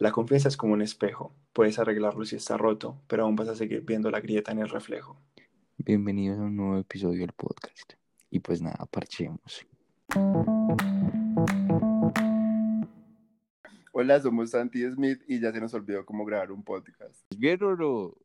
La confianza es como un espejo. Puedes arreglarlo si está roto, pero aún vas a seguir viendo la grieta en el reflejo. Bienvenidos a un nuevo episodio del podcast. Y pues nada, parchemos. Hola, somos Santi Smith y ya se nos olvidó cómo grabar un podcast. ¿Bien o no?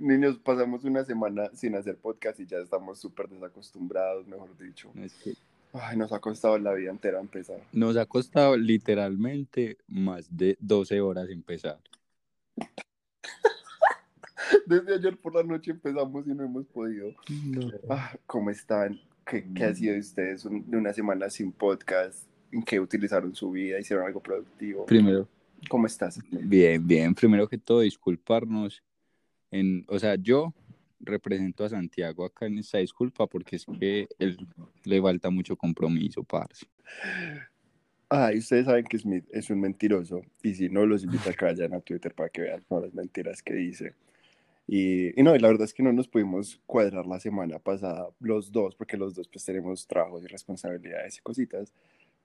Niños, pasamos una semana sin hacer podcast y ya estamos súper desacostumbrados, mejor dicho. Es que Ay, nos ha costado la vida entera empezar. nos ha costado literalmente más de 12 horas empezar. Desde ayer por la noche empezamos y no hemos podido. Ah, ¿Cómo están? ¿Qué, qué ha sido de ustedes un- de una semana sin podcast? ¿En qué utilizaron su vida? ¿Hicieron algo productivo? Primero, ¿Cómo estás? bien, bien. Primero que todo, disculparnos. En, o sea, yo represento a Santiago acá en esta disculpa porque es que él le falta mucho compromiso, parce. Ay, ustedes saben que Smith es un mentiroso y si no, los invito a que vayan a Twitter para que vean todas las mentiras que dice. Y, y no, y la verdad es que no nos pudimos cuadrar la semana pasada los dos, porque los dos pues tenemos trabajos y responsabilidades y cositas,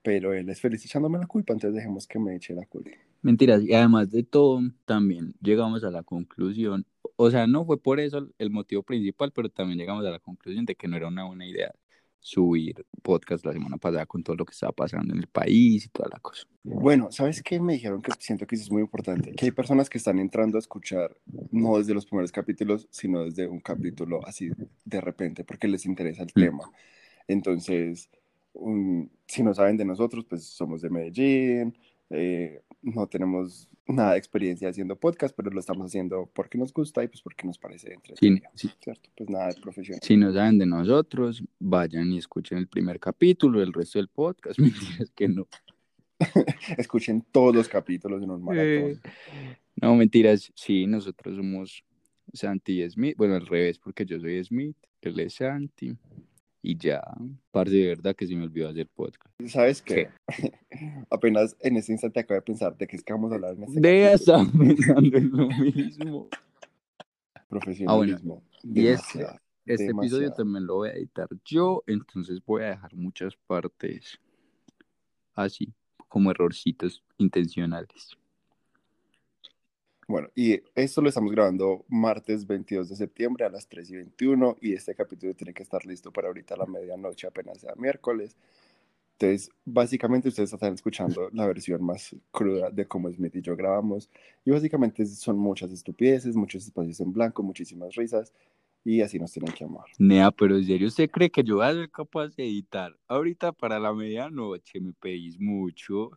pero él es feliz echándome la culpa, entonces dejemos que me eche la culpa. Mentiras, y además de todo, también llegamos a la conclusión, o sea, no fue por eso el motivo principal, pero también llegamos a la conclusión de que no era una buena idea subir podcast la semana pasada con todo lo que estaba pasando en el país y toda la cosa. Bueno, ¿sabes qué? Me dijeron que siento que eso es muy importante, que hay personas que están entrando a escuchar no desde los primeros capítulos, sino desde un capítulo así de repente, porque les interesa el Mm. tema. Entonces, um, si no saben de nosotros, pues somos de Medellín, eh, no tenemos nada de experiencia haciendo podcast, pero lo estamos haciendo porque nos gusta y pues porque nos parece entretenido, si, ¿cierto? Pues nada de profesión. si no saben de nosotros, vayan y escuchen el primer capítulo, el resto del podcast. Mentiras que no. Escuchen todos los capítulos en un maratón. No, mentiras, sí, nosotros somos Santi y Smith, bueno, al revés, porque yo soy Smith, él es Santi, y ya, parce, de verdad que se me olvidó hacer podcast. ¿Sabes qué? Apenas en este instante acabo de pensar de qué es que vamos a hablar en este De estar pensando en lo mismo. Profesionalismo. Y este, este episodio también lo voy a editar yo, entonces voy a dejar muchas partes así, como errorcitos intencionales. Bueno, y esto lo estamos grabando martes 22 de septiembre a las 3 y 21 y este capítulo tiene que estar listo para ahorita a la medianoche, apenas sea miércoles. Entonces, básicamente ustedes están escuchando la versión más cruda de cómo Smith y yo grabamos y básicamente son muchas estupideces, muchos espacios en blanco, muchísimas risas y así nos tienen que amar. Nea, pero en serio, ¿usted cree que yo voy a ser capaz de editar ahorita para la medianoche? Me pedís mucho.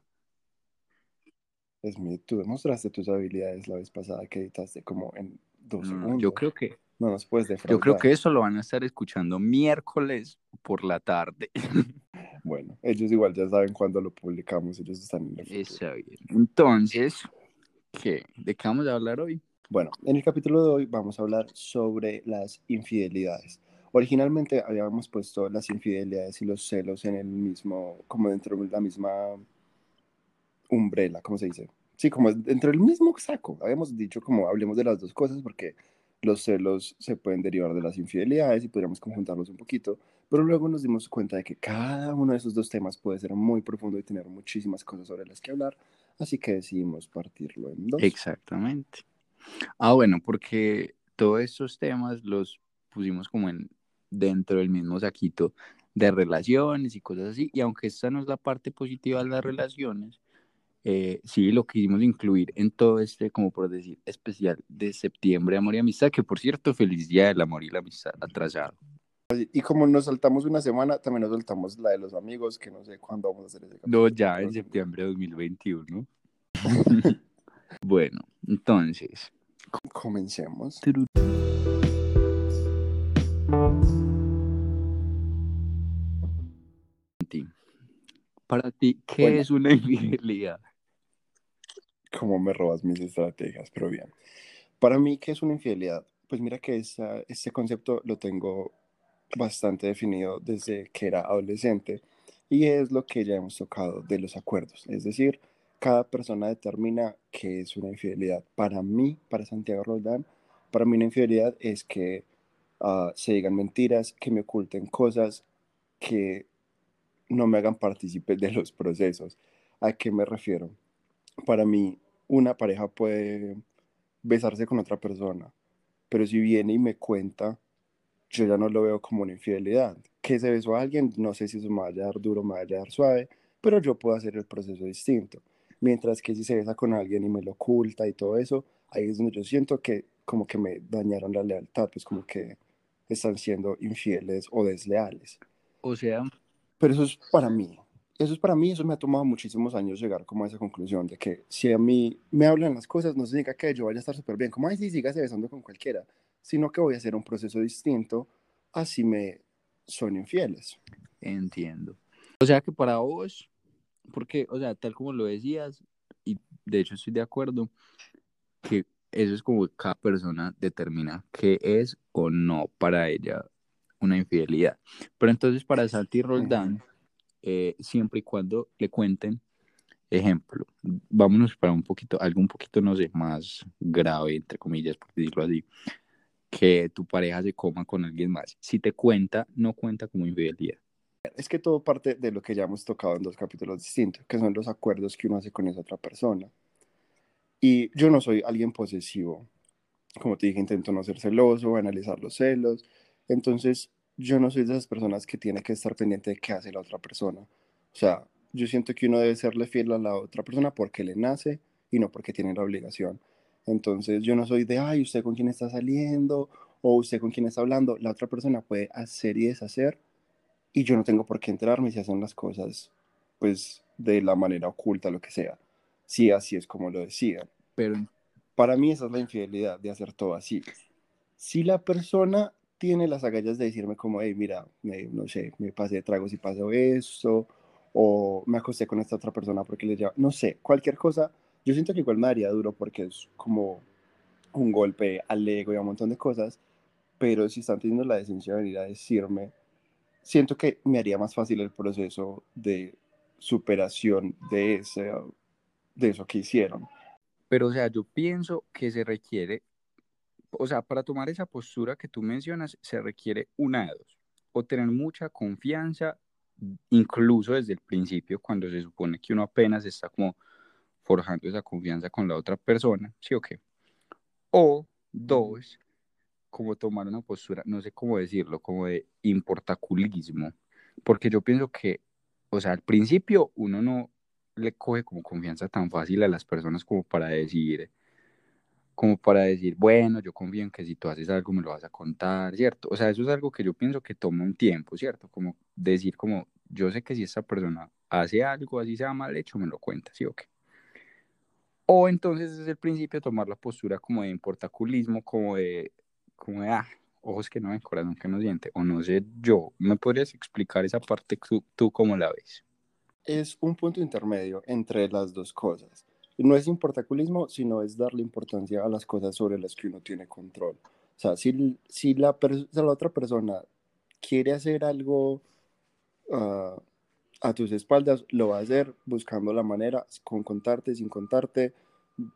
Smith, tú demostraste tus habilidades la vez pasada que editaste como en dos No, segundos. yo creo que No nos puedes defraudar. Yo creo que eso lo van a estar escuchando miércoles por la tarde. Bueno, ellos igual ya saben cuándo lo publicamos, ellos están en el. Está bien. Entonces, ¿qué? ¿De qué vamos a hablar hoy? Bueno, en el capítulo de hoy vamos a hablar sobre las infidelidades. Originalmente habíamos puesto las infidelidades y los celos en el mismo, como dentro de la misma umbrella, ¿cómo se dice? Sí, como dentro del mismo saco. Habíamos dicho como hablemos de las dos cosas porque los celos se pueden derivar de las infidelidades y podríamos conjuntarlos un poquito, pero luego nos dimos cuenta de que cada uno de esos dos temas puede ser muy profundo y tener muchísimas cosas sobre las que hablar, así que decidimos partirlo en dos. Exactamente. Ah, bueno, porque todos estos temas los pusimos como en dentro del mismo saquito de relaciones y cosas así. Y aunque esta no es la parte positiva de las relaciones, eh, sí lo quisimos incluir en todo este, como por decir, especial de septiembre, amor y amistad, que por cierto, feliz día del amor y la amistad atrasado. Y como nos saltamos una semana, también nos saltamos la de los amigos, que no sé cuándo vamos a hacer ese. No, ya en septiembre de 2021. bueno, entonces, Comencemos. Para ti, ¿qué Bueno. es una infidelidad? Cómo me robas mis estrategias, pero bien. Para mí, ¿qué es una infidelidad? Pues mira que esa, este concepto lo tengo bastante definido desde que era adolescente y es lo que ya hemos tocado de los acuerdos. Es decir, cada persona determina qué es una infidelidad. Para mí, para Santiago Roldán, para mí una infidelidad es que ah, se digan mentiras, que me oculten cosas, que no me hagan partícipe de los procesos. ¿A qué me refiero? Para mí, una pareja puede besarse con otra persona, pero si viene y me cuenta, yo ya no lo veo como una infidelidad. Que se besó a alguien, no sé si eso me va a dar duro, me va a dar suave, pero yo puedo hacer el proceso distinto. Mientras que si se besa con alguien y me lo oculta y todo eso, ahí es donde yo siento que como que me dañaron la lealtad, pues como que están siendo infieles o desleales. O sea, Pero eso es para mí. Eso es para mí, eso me ha tomado muchísimos años llegar como a esa conclusión de que si a mí me hablan las cosas, no significa que yo vaya a estar súper bien, como, ay, sí, sígase besando con cualquiera, sino que voy a hacer un proceso distinto así me son infieles. entiendo. O sea que para vos, porque, o sea, tal como lo decías, y de hecho estoy de acuerdo, que eso es como cada persona determina qué es o no para ella una infidelidad. Pero entonces para Santi Roldán, eh, siempre y cuando le cuenten, ejemplo, vámonos para un poquito, algo un poquito, no sé, más grave, entre comillas, por decirlo así, que tu pareja se coma con alguien más. Si te cuenta, no cuenta como infidelidad. Es que todo parte de lo que ya hemos tocado en dos capítulos distintos, que son los acuerdos que uno hace con esa otra persona. Y yo no soy alguien posesivo. Como te dije, intento no ser celoso, analizar los celos. Entonces, yo no soy de esas personas que tiene que estar pendiente de qué hace la otra persona. O sea, yo siento que uno debe serle fiel a la otra persona porque le nace y no porque tiene la obligación. Entonces, yo no soy de, ay, usted con quién está saliendo o usted con quién está hablando. La otra persona puede hacer y deshacer y yo no tengo por qué enterarme si hacen las cosas, pues, de la manera oculta, lo que sea. Si así es como lo decían. Pero Para mí esa es la infidelidad, de hacer todo así. Si la persona tiene las agallas de decirme como, hey, mira, me, no sé, me pasé de tragos y pasó esto, o me acosté con esta otra persona porque le lleva, no sé, cualquier cosa, yo siento que igual me daría duro porque es como un golpe al ego y a un montón de cosas, pero si están teniendo la decencia de venir a decirme, siento que me haría más fácil el proceso de superación de, ese, de eso que hicieron. Pero, o sea, yo pienso que se requiere, o sea, para tomar esa postura que tú mencionas, se requiere una de dos. O tener mucha confianza, incluso desde el principio, cuando se supone que uno apenas está como forjando esa confianza con la otra persona, ¿sí o qué? O dos, como tomar una postura, no sé cómo decirlo, como de importaculismo. Porque yo pienso que, o sea, al principio uno no le coge como confianza tan fácil a las personas como para decir, como para decir, bueno, yo confío en que si tú haces algo me lo vas a contar, ¿cierto? O sea, eso es algo que yo pienso que toma un tiempo, ¿cierto? Como decir, como, yo sé que si esta persona hace algo así sea mal hecho, me lo cuenta, ¿sí o qué? O entonces desde el principio tomar la postura como de importaculismo, como de, como de, ah, ojos que no ven, corazón que no siente, o no sé, yo, ¿me podrías explicar esa parte tú, tú cómo la ves? Es un punto intermedio entre las dos cosas. No es importaculismo, sino es darle importancia a las cosas sobre las que uno tiene control. O sea, si, si, la, la otra persona quiere hacer algo ah, a tus espaldas, lo va a hacer buscando la manera, con contarte, sin contarte,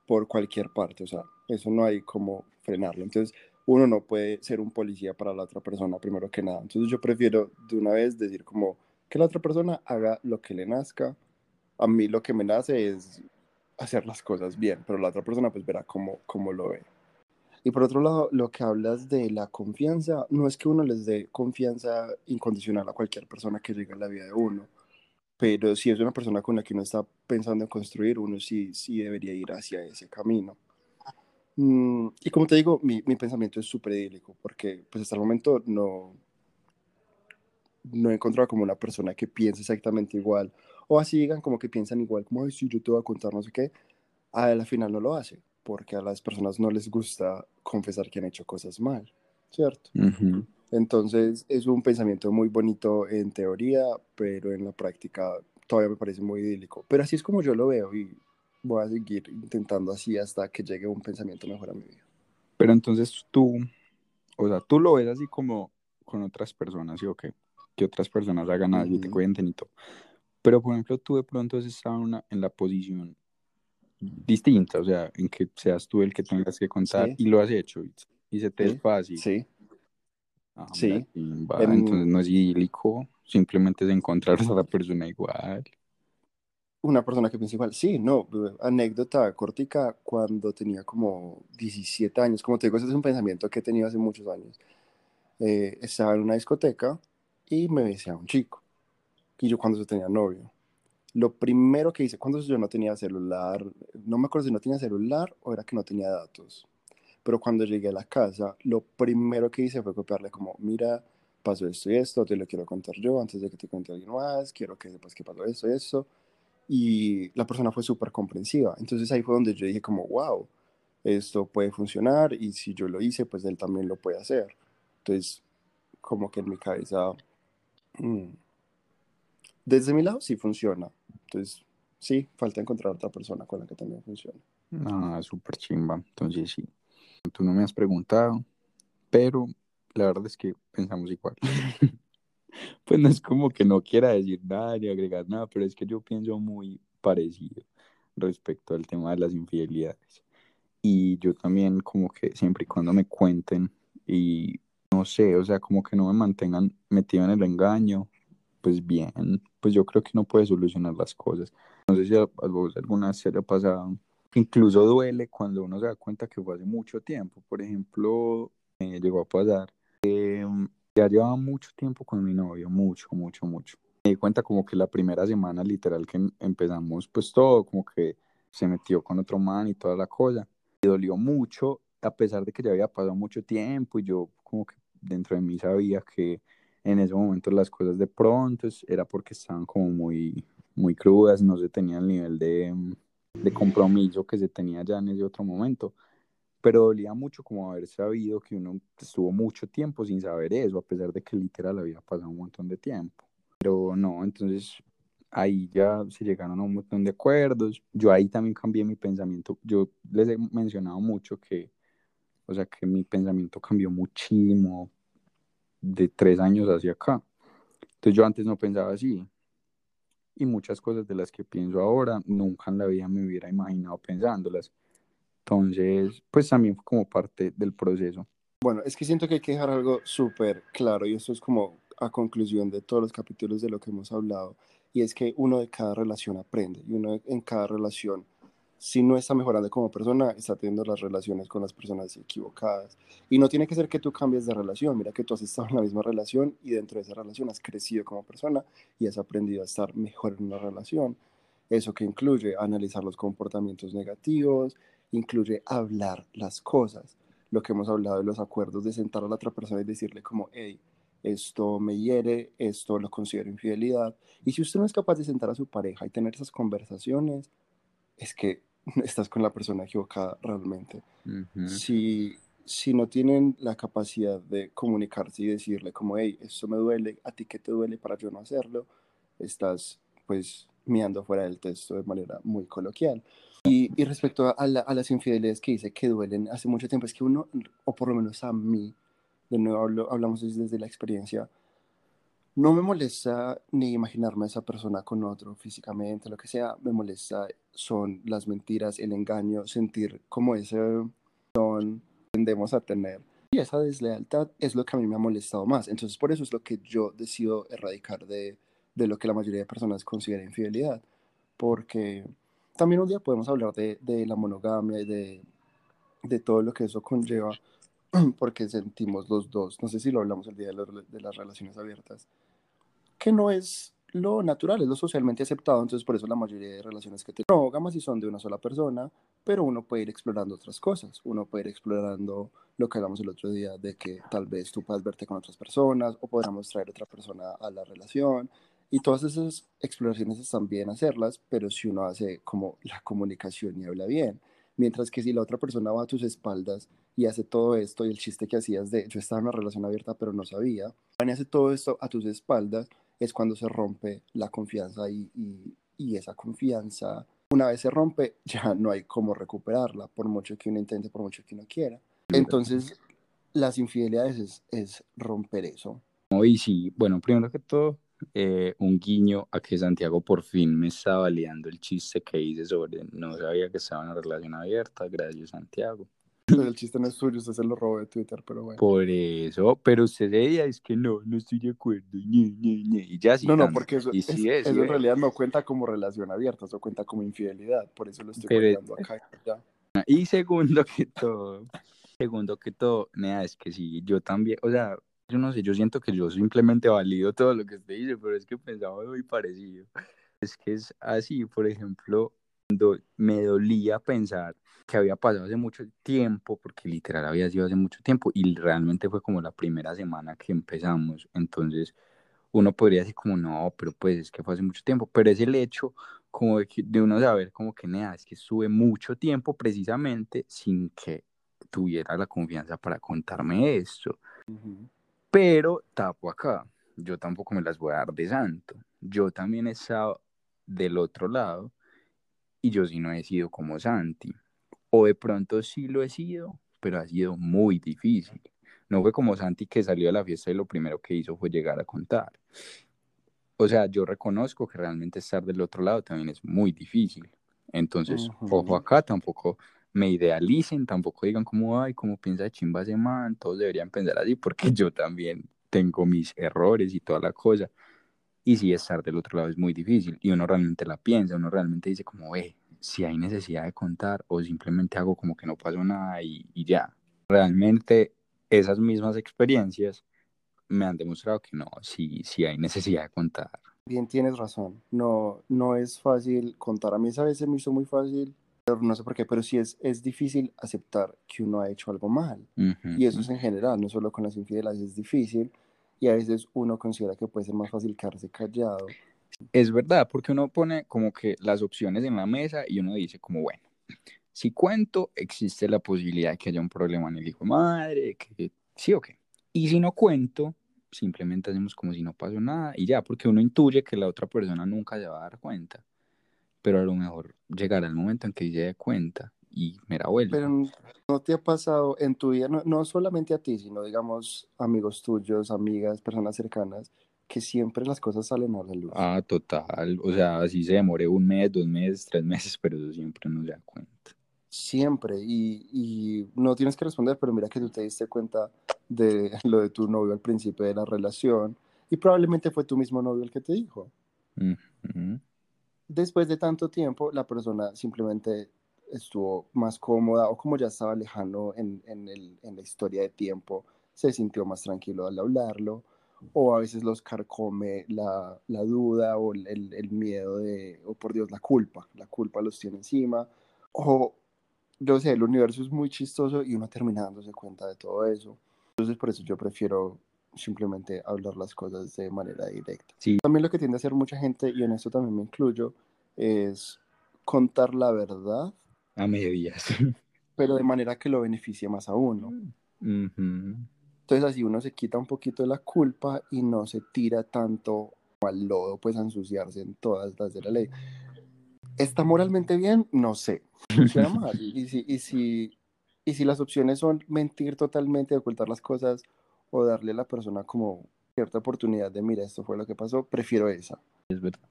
por cualquier parte. O sea, eso no hay como frenarlo. Entonces, uno no puede ser un policía para la otra persona, primero que nada. Entonces, yo prefiero de una vez decir como que la otra persona haga lo que le nazca. A mí lo que me nace es hacer las cosas bien, pero la otra persona pues verá cómo, cómo lo ve. Y por otro lado, lo que hablas de la confianza, no es que uno les dé confianza incondicional a cualquier persona que llegue a la vida de uno, pero si es una persona con la que uno está pensando en construir, uno sí, sí debería ir hacia ese camino. Mm, y como te digo, mi, mi pensamiento es súper idílico, porque pues hasta el momento no, no he encontrado como una persona que piense exactamente igual, o así digan como que piensan igual, como, ay, sí, yo te voy a contar no sé qué, a la final no lo hace, porque a las personas no les gusta confesar que han hecho cosas mal, ¿cierto? Ujú. Entonces es un pensamiento muy bonito en teoría, pero en la práctica todavía me parece muy idílico. Pero así es como yo lo veo y voy a seguir intentando así hasta que llegue un pensamiento mejor a mi vida. Pero entonces tú, o sea, tú lo ves así como con otras personas, ¿sí o qué? Que otras personas hagan algo y te cuenten y todo. Pero, por ejemplo, tú de pronto has estado en, una- en la posición distinta, o sea, en que seas tú el que tengas que contar Sí. y lo has hecho y, y se te es Sí, fácil. sí, Ah, sí. mira, chimba, En- entonces no es idílico, simplemente es encontrar a la persona igual. una persona que piensa igual. Sí, no, anécdota cortica, cuando tenía como 17 años, como te digo, ese es un pensamiento que he tenido hace muchos años. Eh, estaba en una discoteca y me besé a un chico. Y yo cuando yo tenía novio. Lo primero que hice, cuando yo no tenía celular, no me acuerdo si no tenía celular o era que no tenía datos. Pero cuando llegué a la casa, lo primero que hice fue copiarle como, mira, pasó esto y esto, te lo quiero contar yo antes de que te cuente alguien más, quiero que sepas que pasó esto y esto. Y la persona fue súper comprensiva. Entonces ahí fue donde yo dije como, wow, esto puede funcionar y si yo lo hice, pues él también lo puede hacer. Entonces, como que en mi cabeza, mm, desde mi lado sí funciona. Entonces, sí, falta encontrar otra persona con la que también funcione. Ah, súper chimba. Entonces, sí. Tú no me has preguntado, pero la verdad es que pensamos igual. pues no es como que no quiera decir nada ni agregar nada, pero es que yo pienso muy parecido respecto al tema de las infidelidades. Y yo también como que siempre y cuando me cuenten y no sé, o sea, como que no me mantengan metido en el engaño, pues bien, pues yo creo que no puede solucionar las cosas. No sé si a, vos alguna vez se haya pasado, incluso duele cuando uno se da cuenta que fue hace mucho tiempo. Por ejemplo, me llegó a pasar, eh, ya llevaba mucho tiempo con mi novio, mucho, mucho, mucho. Me di cuenta como que la primera semana literal que empezamos pues todo, como que se metió con otro man y toda la cosa. Y dolió mucho, a pesar de que ya había pasado mucho tiempo y yo como que dentro de mí sabía que en ese momento las cosas de pronto era porque estaban como muy, muy crudas, no se tenía el nivel de, de compromiso que se tenía ya en ese otro momento. Pero dolía mucho como haber sabido que uno estuvo mucho tiempo sin saber eso, a pesar de que literal había pasado un montón de tiempo. Pero no, entonces ahí ya se llegaron a un montón de acuerdos. Yo ahí también cambié mi pensamiento. Yo les he mencionado mucho que o sea que mi pensamiento cambió muchísimo de tres años hacia acá. Entonces yo antes no pensaba así. Y muchas cosas de las que pienso ahora, nunca en la vida me hubiera imaginado pensándolas. Entonces, pues también fue como parte del proceso. Bueno, es que siento que hay que dejar algo súper claro y esto es como a conclusión de todos los capítulos de lo que hemos hablado. Y es que uno de cada relación aprende y uno en cada relación si no está mejorando como persona, está teniendo las relaciones con las personas equivocadas. Y no tiene que ser que tú cambies de relación, mira que tú has estado en la misma relación y dentro de esa relación has crecido como persona y has aprendido a estar mejor en una relación. Eso que incluye analizar los comportamientos negativos, incluye hablar las cosas. Lo que hemos hablado de los acuerdos de sentar a la otra persona y decirle como, hey, esto me hiere, esto lo considero infidelidad. Y si usted no es capaz de sentar a su pareja y tener esas conversaciones, es que estás con la persona equivocada realmente. si, si no tienen la capacidad de comunicarse y decirle como, hey, esto me duele, a ti qué te duele para yo no hacerlo, estás pues mirando fuera del texto de manera muy coloquial. Y, y respecto a, a, las infidelidades que dice que duelen hace mucho tiempo, es que uno, o por lo menos a mí, de nuevo hablamos desde la experiencia, no me molesta ni imaginarme a esa persona con otro físicamente, lo que sea, me molesta son las mentiras, el engaño, sentir como ese son tendemos a tener. Y esa deslealtad es lo que a mí me ha molestado más. Entonces por eso es lo que yo decido erradicar de, de lo que la mayoría de personas considera infidelidad. Porque también un día podemos hablar de, de la monogamia y de, de todo lo que eso conlleva porque sentimos los dos, no sé si lo hablamos el día de, las relaciones abiertas, que no es lo natural, es lo socialmente aceptado, entonces por eso la mayoría de relaciones que tenemos monógamas y son de una sola persona, pero uno puede ir explorando otras cosas, uno puede ir explorando lo que hablamos el otro día de que tal vez tú puedas verte con otras personas o podamos traer otra persona a la relación y todas esas exploraciones están bien hacerlas, pero si uno hace como la comunicación y habla bien, mientras que si la otra persona va a tus espaldas y hace todo esto y el chiste que hacías de yo estaba en una relación abierta pero no sabía, y hace todo esto a tus espaldas, es cuando se rompe la confianza y, y, esa confianza, una vez se rompe, ya no hay cómo recuperarla, por mucho que uno intente, por mucho que uno quiera. Entonces, las infidelidades es, es romper eso. Y sí, bueno, primero que todo, eh, un guiño a que Santiago por fin me estaba liando el chiste que hice sobre no sabía que estaba en una relación abierta, gracias Santiago. El chiste no es suyo, usted se lo robó de Twitter, pero bueno. Por eso, pero usted decía, es que no, no estoy de acuerdo, ñe, ñe, ñe", y ya sí. No, no, porque eso, es- sí es, eso en realidad no cuenta como relación abierta, eso cuenta como infidelidad, por eso lo estoy Pero- contando acá. Ya. Y segundo que todo, segundo que todo, nea, es que sí, yo también, o sea, yo no sé, yo siento que yo simplemente valido todo lo que usted dice, pero es que pensaba muy parecido. Es que es así, por ejemplo, cuando me dolía pensar que había pasado hace mucho tiempo, porque literal había sido hace mucho tiempo, y realmente fue como la primera semana que empezamos, entonces uno podría decir como, no, pero pues es que fue hace mucho tiempo, pero es el hecho como de, que- de uno saber como que, nea, es que estuve mucho tiempo precisamente sin que tuviera la confianza para contarme esto. Ujú. Pero tapo acá, yo tampoco me las voy a dar de santo. Yo también he estado del otro lado y yo sí no he sido como Santi. O de pronto sí lo he sido, pero ha sido muy difícil. No fue como Santi que salió a la fiesta y lo primero que hizo fue llegar a contar. O sea, yo reconozco que realmente estar del otro lado también es muy difícil. Entonces, Ujú. ojo acá, tampoco me idealicen, tampoco digan como, ay, como piensa chimba ese man, todos deberían pensar así, porque yo también tengo mis errores y toda la cosa. Y sí, estar del otro lado es muy difícil y uno realmente la piensa, uno realmente dice como, eh, si hay necesidad de contar o simplemente hago como que no pasó nada y, y ya. Realmente esas mismas experiencias me han demostrado que no, sí, sí hay necesidad de contar. Bien, tienes razón. No, no es fácil contar. A mí esa vez se me hizo muy fácil, pero no sé por qué, pero sí es, es difícil aceptar que uno ha hecho algo mal. Ujú, Y eso es en general, no solo con las infidelidades, es difícil. Y a veces uno considera que puede ser más fácil quedarse callado. Es verdad, porque uno pone como que las opciones en la mesa y uno dice como, bueno, si cuento, existe la posibilidad de que haya un problema en el hijo de madre, que sí o qué. Y si no cuento, simplemente hacemos como si no pasó nada y ya, porque uno intuye que la otra persona nunca se va a dar cuenta. Pero a lo mejor llegará el momento en que se dé cuenta y mira, vuelve. Pero no te ha pasado en tu vida, no, no solamente a ti, sino digamos amigos tuyos, amigas, personas cercanas, que siempre las cosas salen a la luz. Ah, total. O sea, así se demore un mes, dos meses, tres meses, pero eso siempre no se da cuenta. Siempre. Y, y no tienes que responder, pero mira que tú te diste cuenta de lo de tu novio al principio de la relación y probablemente fue tu mismo novio el que te dijo. Después de tanto tiempo, la persona simplemente estuvo más cómoda o como ya estaba lejano en, en, el, en la historia de tiempo, se sintió más tranquilo al hablarlo o a veces los carcome la, la duda o el, el, miedo de, o por Dios, la culpa, la culpa los tiene encima o yo sé, el universo es muy chistoso y uno termina dándose cuenta de todo eso. Entonces por eso yo prefiero simplemente hablar las cosas de manera directa. Sí. También lo que tiende a hacer mucha gente, y en esto también me incluyo, es contar la verdad, A medias. pero de manera que lo beneficie más a uno. Ujú. Entonces así uno se quita un poquito de la culpa y no se tira tanto al lodo, pues a ensuciarse en todas las de la ley. ¿Está moralmente bien? No sé. Funciona mal. Y si, y, si, y si las opciones son mentir totalmente, ocultar las cosas o darle a la persona como cierta oportunidad de, mira, esto fue lo que pasó, prefiero esa. Es verdad.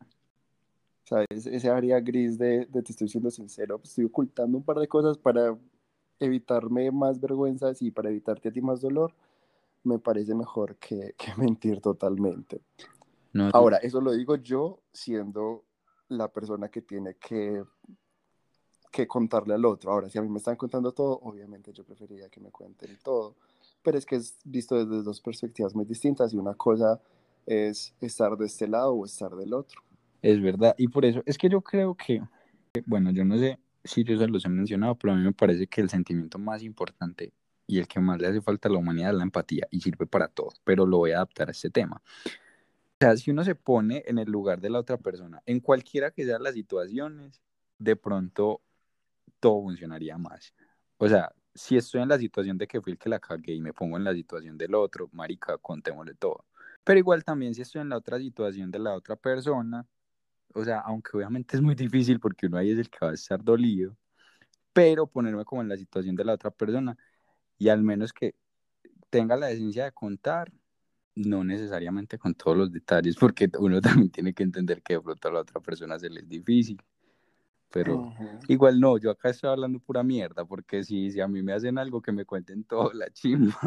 Ese, ese área gris de, de, te estoy siendo sincero, pues, estoy ocultando un par de cosas para evitarme más vergüenzas y para evitarte a ti más dolor, me parece mejor que, que mentir totalmente. No, Ahora, eso lo digo yo siendo la persona que tiene que, que contarle al otro. Ahora, si a mí me están contando todo, obviamente yo preferiría que me cuenten todo, pero es que es visto desde dos perspectivas muy distintas y una cosa es estar de este lado o estar del otro. Es verdad, y por eso es que yo creo que, bueno, yo no sé si yo se los he mencionado, pero a mí me parece que el sentimiento más importante y el que más le hace falta a la humanidad es la empatía y sirve para todo, pero lo voy a adaptar a este tema. O sea, si uno se pone en el lugar de la otra persona, en cualquiera que sean las situaciones, de pronto todo funcionaría más. O sea, si estoy en la situación de que fui el que la cagué y me pongo en la situación del otro, marica, contémosle todo. Pero igual también si estoy en la otra situación de la otra persona, o sea, aunque obviamente es muy difícil porque uno ahí es el que va a estar dolido, pero ponerme como en la situación de la otra persona y al menos que tenga la decencia de contar, no necesariamente con todos los detalles, porque uno también tiene que entender que de pronto a la otra persona se le es difícil. pero Ujú. igual no, yo acá estoy hablando pura mierda, porque si, si a mí me hacen algo que me cuenten todo la chimba.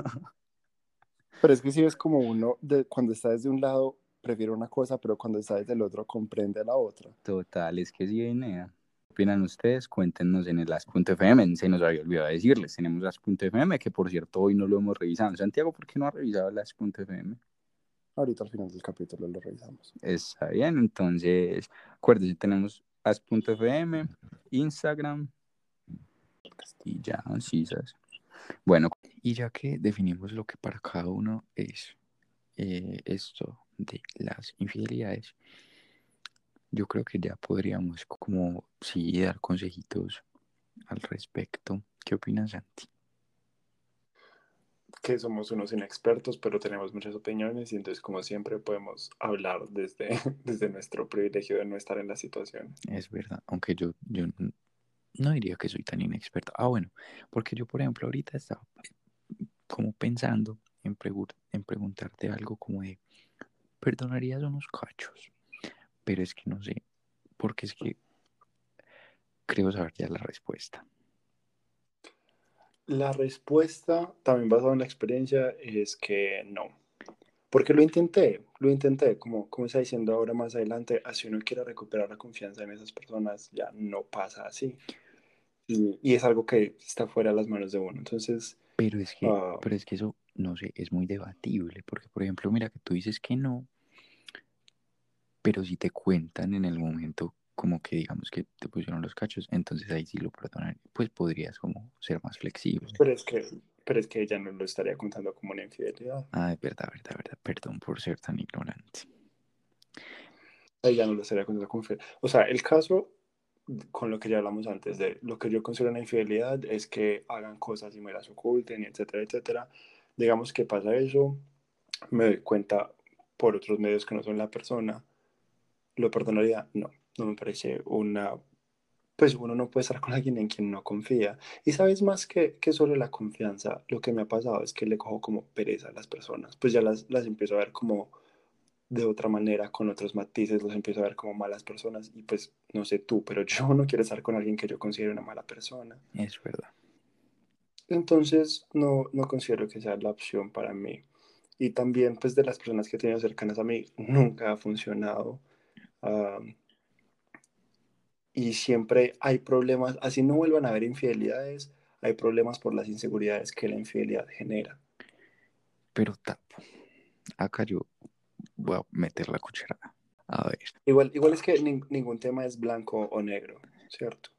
Pero es que si es como uno, de, cuando está desde un lado, prefiere una cosa, pero cuando está desde el otro, comprende a la otra. Total, es que sí, Enea. ¿Qué opinan ustedes? Cuéntenos en el as.fm, se nos había olvidado decirles, tenemos as.fm, que por cierto hoy no lo hemos revisado. Santiago, ¿por qué no ha revisado el as.fm? Ahorita al final del capítulo lo revisamos. Está bien, entonces, acuérdense, tenemos as.fm, Instagram y ya, sí, ¿sabes? Bueno, y ya que definimos lo que para cada uno es eh, esto de las infidelidades, yo creo que ya podríamos como, sí, dar consejitos al respecto. ¿Qué opinas, Santi? Que somos unos inexpertos, pero tenemos muchas opiniones y entonces como siempre podemos hablar desde, desde nuestro privilegio de no estar en la situación. Es verdad, aunque yo, yo no diría que soy tan inexperto. Ah, bueno, porque yo, por ejemplo, ahorita estaba como pensando en, pregu- en preguntarte algo como de, ¿perdonarías unos cachos? Pero es que no sé, porque es que creo saber ya la respuesta. La respuesta, también basada en la experiencia, es que no. Porque lo intenté, lo intenté, como, como está diciendo ahora más adelante, así uno quiere recuperar la confianza en esas personas, ya no pasa así. Y, y es algo que está fuera de las manos de uno. Entonces, Pero es que, Ah. pero es que eso, no sé, es muy debatible, porque por ejemplo, mira que tú dices que no, pero si te cuentan en el momento como que digamos que te pusieron los cachos, entonces ahí sí lo perdonan, pues podrías como ser más flexible. pero es que, pero es que ella no lo estaría contando como una infidelidad. Ah, es verdad, verdad, verdad, perdón por ser tan ignorante. Ella no lo estaría contando como infidelidad. O sea, el caso, con lo que ya hablamos antes, de lo que yo considero una infidelidad es que hagan cosas y me las oculten, etcétera, etcétera. Digamos que pasa eso, me doy cuenta por otros medios que no son la persona. ¿Lo perdonaría? No, no me parece una... Pues uno no puede estar con alguien en quien no confía. Y sabes más que, que sobre la confianza, lo que me ha pasado es que le cojo como pereza a las personas. Pues ya las, las empiezo a ver como de otra manera, con otros matices, los empiezo a ver como malas personas. Y pues no sé tú, pero yo no quiero estar con alguien que yo considere una mala persona. Es verdad. Entonces no, no considero que sea la opción para mí. Y también pues de las personas que he tenido cercanas a mí, nunca ha funcionado. Um, y siempre hay problemas, así no vuelvan a haber infidelidades, hay problemas por las inseguridades que la infidelidad genera. Pero tapo. Acá yo voy a meter la cucharada. A ver. Igual, igual es que nin- ningún tema es blanco o negro, ¿cierto?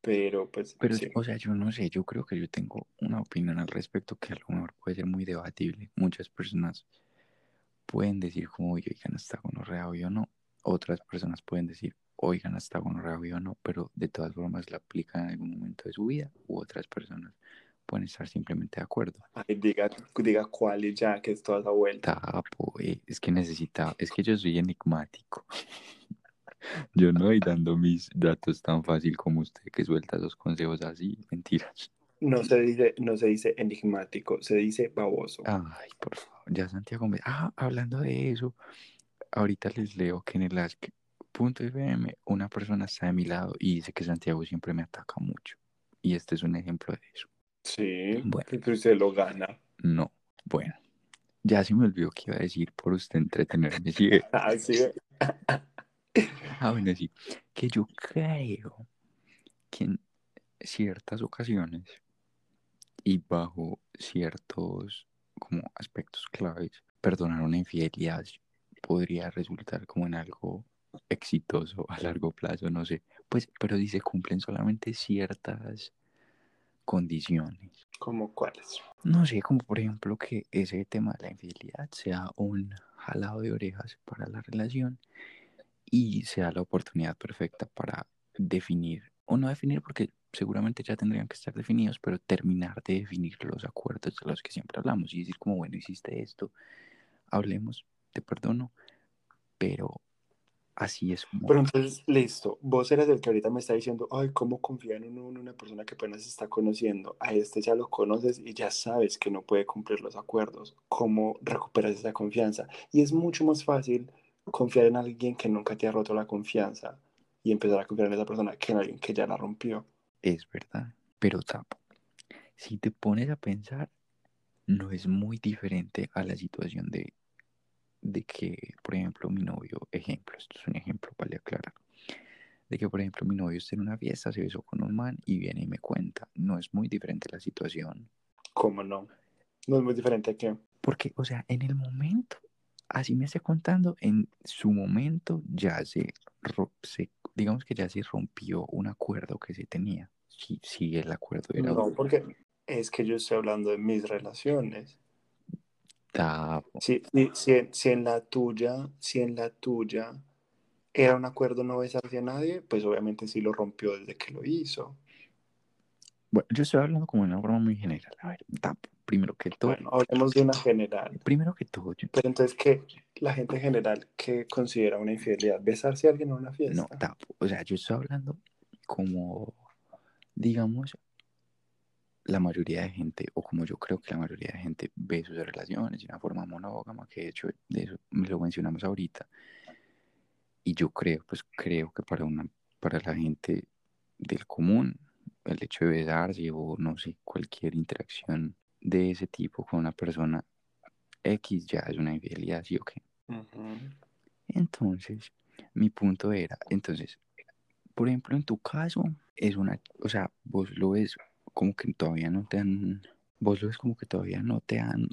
Pero pues Pero, sí. o sea, yo no sé, yo creo que yo tengo una opinión al respecto que a lo mejor puede ser muy debatible. Muchas personas pueden decir como, "Oye, oigan, hasta gonorrea o no. Otras personas pueden decir, oigan, hasta gonorrea o no, pero de todas formas la aplican en algún momento de su vida. U otras personas pueden estar simplemente de acuerdo. Ay, diga, diga cuál y ya, que es toda esa vuelta. Tapo, eh, es que necesitaba, es que yo soy enigmático. Yo no voy dando mis datos tan fácil como usted que suelta esos consejos así, mentiras. No se dice, no se dice enigmático, se dice baboso. Ay, por favor, ya Santiago me... Ah, hablando de eso, ahorita les leo que en el ask.fm una persona está de mi lado y dice que Santiago siempre me ataca mucho. Y este es un ejemplo de eso. Sí, Bueno. pero usted lo gana. No, bueno, ya se me olvidó que iba a decir por usted entretenerme. ¿sí? Ah, sí. Ah, bueno, sí, que yo creo que en ciertas ocasiones y bajo ciertos como aspectos claves, perdonar una infidelidad podría resultar como en algo exitoso a largo plazo, no sé. Pues, pero si se cumplen solamente ciertas condiciones. ¿Cómo cuáles? No sé, como por ejemplo que ese tema de la infidelidad sea un jalado de orejas para la relación y sea la oportunidad perfecta para definir, o no definir porque seguramente ya tendrían que estar definidos, pero terminar de definir los acuerdos de los que siempre hablamos y decir como, bueno, hiciste esto, hablemos, te perdono, pero así es como... Pero entonces, listo, vos eres el que ahorita me está diciendo, ay, ¿cómo confía en una persona que apenas está conociendo? A este ya lo conoces y ya sabes que no puede cumplir los acuerdos. ¿Cómo recuperas esa confianza? Y es mucho más fácil confiar en alguien que nunca te ha roto la confianza. y empezar a confiar en esa persona que en alguien que ya la rompió. Es verdad, pero tapo. Si te pones a pensar, no es muy diferente a la situación de, de que, por ejemplo, mi novio, ejemplo, esto es un ejemplo, vale aclarar, de que, por ejemplo, mi novio está en una fiesta, se besó con un man y viene y me cuenta. No es muy diferente la situación. ¿Cómo no? No es muy diferente a qué. Porque, o sea, en el momento, así me esté contando, en su momento ya se, se digamos que ya se rompió un acuerdo que se tenía. Si, si el acuerdo era No, porque es que yo estoy hablando de mis relaciones. Si, si, si, en- si en la tuya, si en la tuya era un acuerdo no besarse a nadie, pues obviamente sí lo rompió desde que lo hizo. Bueno, yo estoy hablando como de una forma muy general. A ver, tapo. Primero que todo, Bueno, hablemos de una general. primero que todo, yo- Pero entonces, ¿qué? La gente general, ¿qué considera una infidelidad? ¿Besarse a alguien en una fiesta? no, tapo. O sea, yo estoy hablando como, digamos, la mayoría de gente, o como yo creo que la mayoría de gente ve sus relaciones de una forma monógama, que de hecho de eso lo mencionamos ahorita. Y yo creo, pues creo que para una, para la gente del común, el hecho de besarse o no sé, cualquier interacción de ese tipo con una persona X ya es una infidelidad, ¿sí o qué? Entonces, mi punto era, entonces, por ejemplo, en tu caso, es una, o sea, vos lo ves como que todavía no te han, vos lo ves como que todavía no te han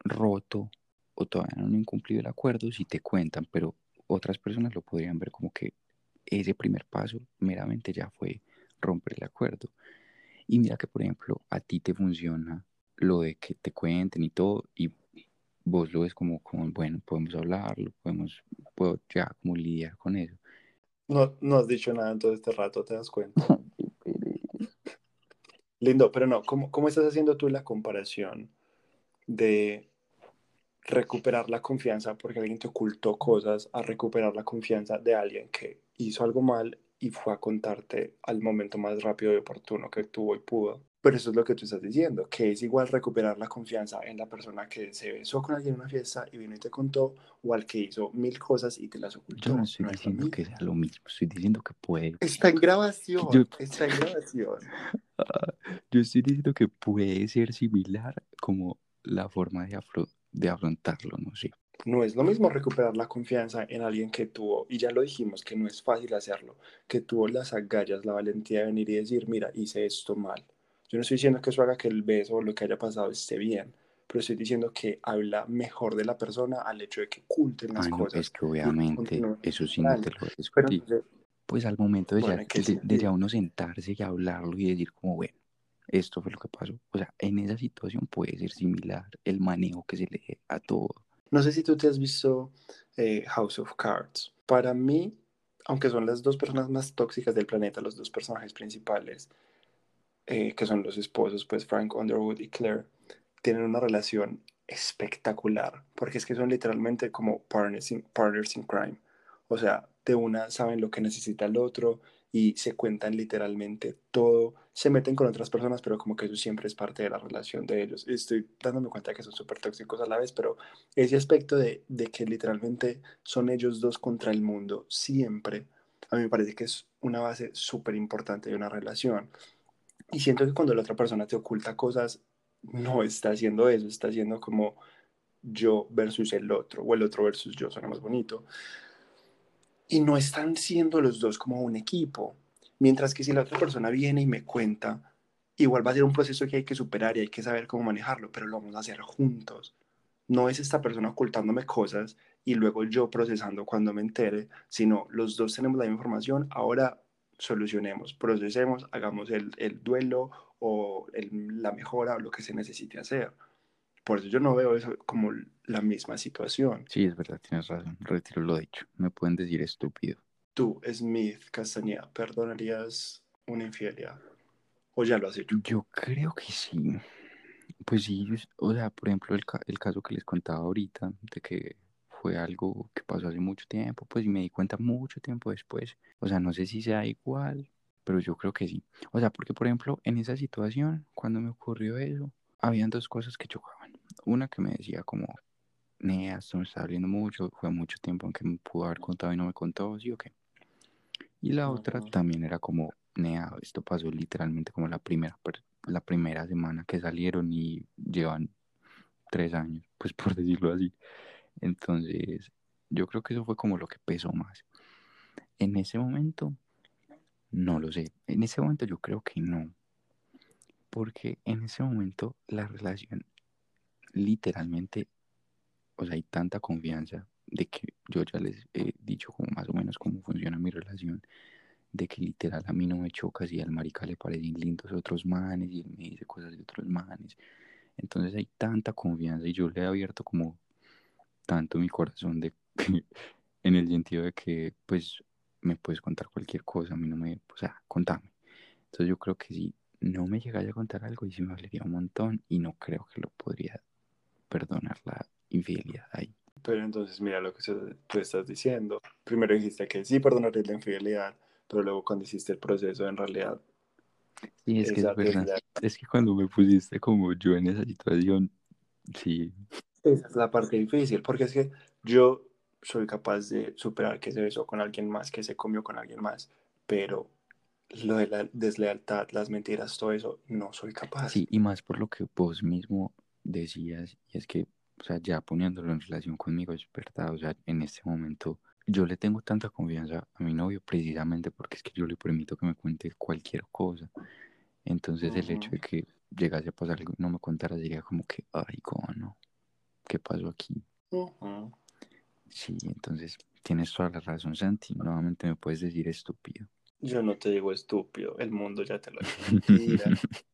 roto o todavía no han incumplido el acuerdo si te cuentan, pero otras personas lo podrían ver como que ese primer paso meramente ya fue romper el acuerdo. Y mira que, por ejemplo, a ti te funciona lo de que te cuenten y todo, y vos lo ves como, como bueno, podemos hablarlo, podemos, puedo ya como lidiar con eso. No, no has dicho nada en todo este rato, ¿te das cuenta? Lindo, pero no, ¿cómo, ¿cómo estás haciendo tú la comparación de recuperar la confianza porque alguien te ocultó cosas a recuperar la confianza de alguien que hizo algo mal y fue a contarte al momento más rápido y oportuno que tuvo y pudo? Pero eso es lo que tú estás diciendo, que es igual recuperar la confianza en la persona que se besó con alguien en una fiesta y vino y te contó, o al que hizo mil cosas y te las ocultó. Yo no estoy No es lo diciendo que sea lo mismo, estoy diciendo que puede, Está en grabación, Yo- está en grabación. yo estoy diciendo que puede ser similar como la forma de, afro- de afrontarlo, no sé. No es lo mismo recuperar la confianza en alguien que tuvo, y ya lo dijimos, que no es fácil hacerlo, que tuvo las agallas, la valentía de venir y decir, mira, hice esto mal. Yo no estoy diciendo que eso haga que el beso o lo que haya pasado esté bien, pero estoy diciendo que habla mejor de la persona al hecho de que oculten las Ah, no, cosas. es que obviamente eso sí no te lo Pero entonces, Pues al momento de, Bueno, ya, ¿en qué de- de ya uno sentarse y hablarlo y decir como, bueno, esto fue lo que pasó. O sea, en esa situación puede ser similar el manejo que se le dé a todo. No sé si tú te has visto eh, House of Cards. Para mí, aunque son las dos personas más tóxicas del planeta, los dos personajes principales, eh, que son los esposos, pues Frank Underwood y Claire, tienen una relación espectacular, porque es que son literalmente como partners in, partners in crime. O sea, de una saben lo que necesita el otro y se cuentan literalmente todo. Se meten con otras personas, pero como que eso siempre es parte de la relación de ellos. Estoy dándome cuenta que son súper tóxicos a la vez, pero ese aspecto de, de que literalmente son ellos dos contra el mundo siempre, a mí me parece que es una base súper importante de una relación. Y siento que cuando la otra persona te oculta cosas, no está haciendo eso, está haciendo como yo versus el otro, o el otro versus yo, suena más bonito. Y no están siendo los dos como un equipo. Mientras que si la otra persona viene y me cuenta, igual va a ser un proceso que hay que superar y hay que saber cómo manejarlo, pero lo vamos a hacer juntos. No es esta persona ocultándome cosas y luego yo procesando cuando me entere, sino los dos tenemos la información, ahora solucionemos, procesemos, hagamos el, el duelo o el, la mejora o lo que se necesite hacer. Por eso yo no veo eso como la misma situación. Sí, es verdad, tienes razón. Retiro lo dicho. Me pueden decir estúpido. Tú, Smith Castañeda, ¿perdonarías una infidelidad? ¿O ya lo has hecho? Yo creo que sí. Pues sí, o sea, por ejemplo, el, ca- el caso que les contaba ahorita, de que fue algo que pasó hace mucho tiempo, pues y me di cuenta mucho tiempo después. O sea, no sé si sea igual, pero yo creo que sí. O sea, porque por ejemplo, en esa situación, cuando me ocurrió eso, habían dos cosas que chocaban. Una que me decía como, Nea, esto me está doliendo mucho, fue mucho tiempo en que me pudo haber contado y no me contó, sí o qué. Y la otra también era como, nea, esto pasó literalmente como la primera, la primera semana que salieron y llevan tres años, pues por decirlo así. Entonces, yo creo que eso fue como lo que pesó más. En ese momento, no lo sé. En ese momento yo creo que no. Porque en ese momento la relación literalmente, o sea, hay tanta confianza de que yo ya les he dicho como más o menos cómo funciona mi relación, de que literal a mí no me choca si al marica le parecen lindos otros manes y él me dice cosas de otros manes. Entonces hay tanta confianza y yo le he abierto como tanto mi corazón de que, en el sentido de que pues me puedes contar cualquier cosa, a mí no me, o sea, contame. Entonces yo creo que si no me llegase a contar algo y sí me dolería un montón y no creo que lo podría perdonar la infidelidad ahí. Pero entonces mira lo que se- tú estás diciendo. Primero dijiste que sí perdonarías la infidelidad, pero luego cuando hiciste el proceso en realidad Y es que es verdad, es que cuando me pusiste como yo en esa situación, sí, esa es la parte difícil, porque es que yo soy capaz de superar que se besó con alguien más, que se comió con alguien más, pero lo de la deslealtad, las mentiras, todo eso, no soy capaz. sí, y más por lo que vos mismo decías, y es que, o sea, ya poniéndolo en relación conmigo, es verdad, o sea, en este momento yo le tengo tanta confianza a mi novio precisamente porque es que yo le permito que me cuente cualquier cosa. Entonces el hecho de que llegase a pasar algo y no me contara sería como que, ay, ¿cómo no? ¿Qué pasó aquí? Sí, entonces tienes toda la razón, Santi. Nuevamente me puedes decir estúpido. Yo no te digo estúpido, el mundo ya te lo. Mentira.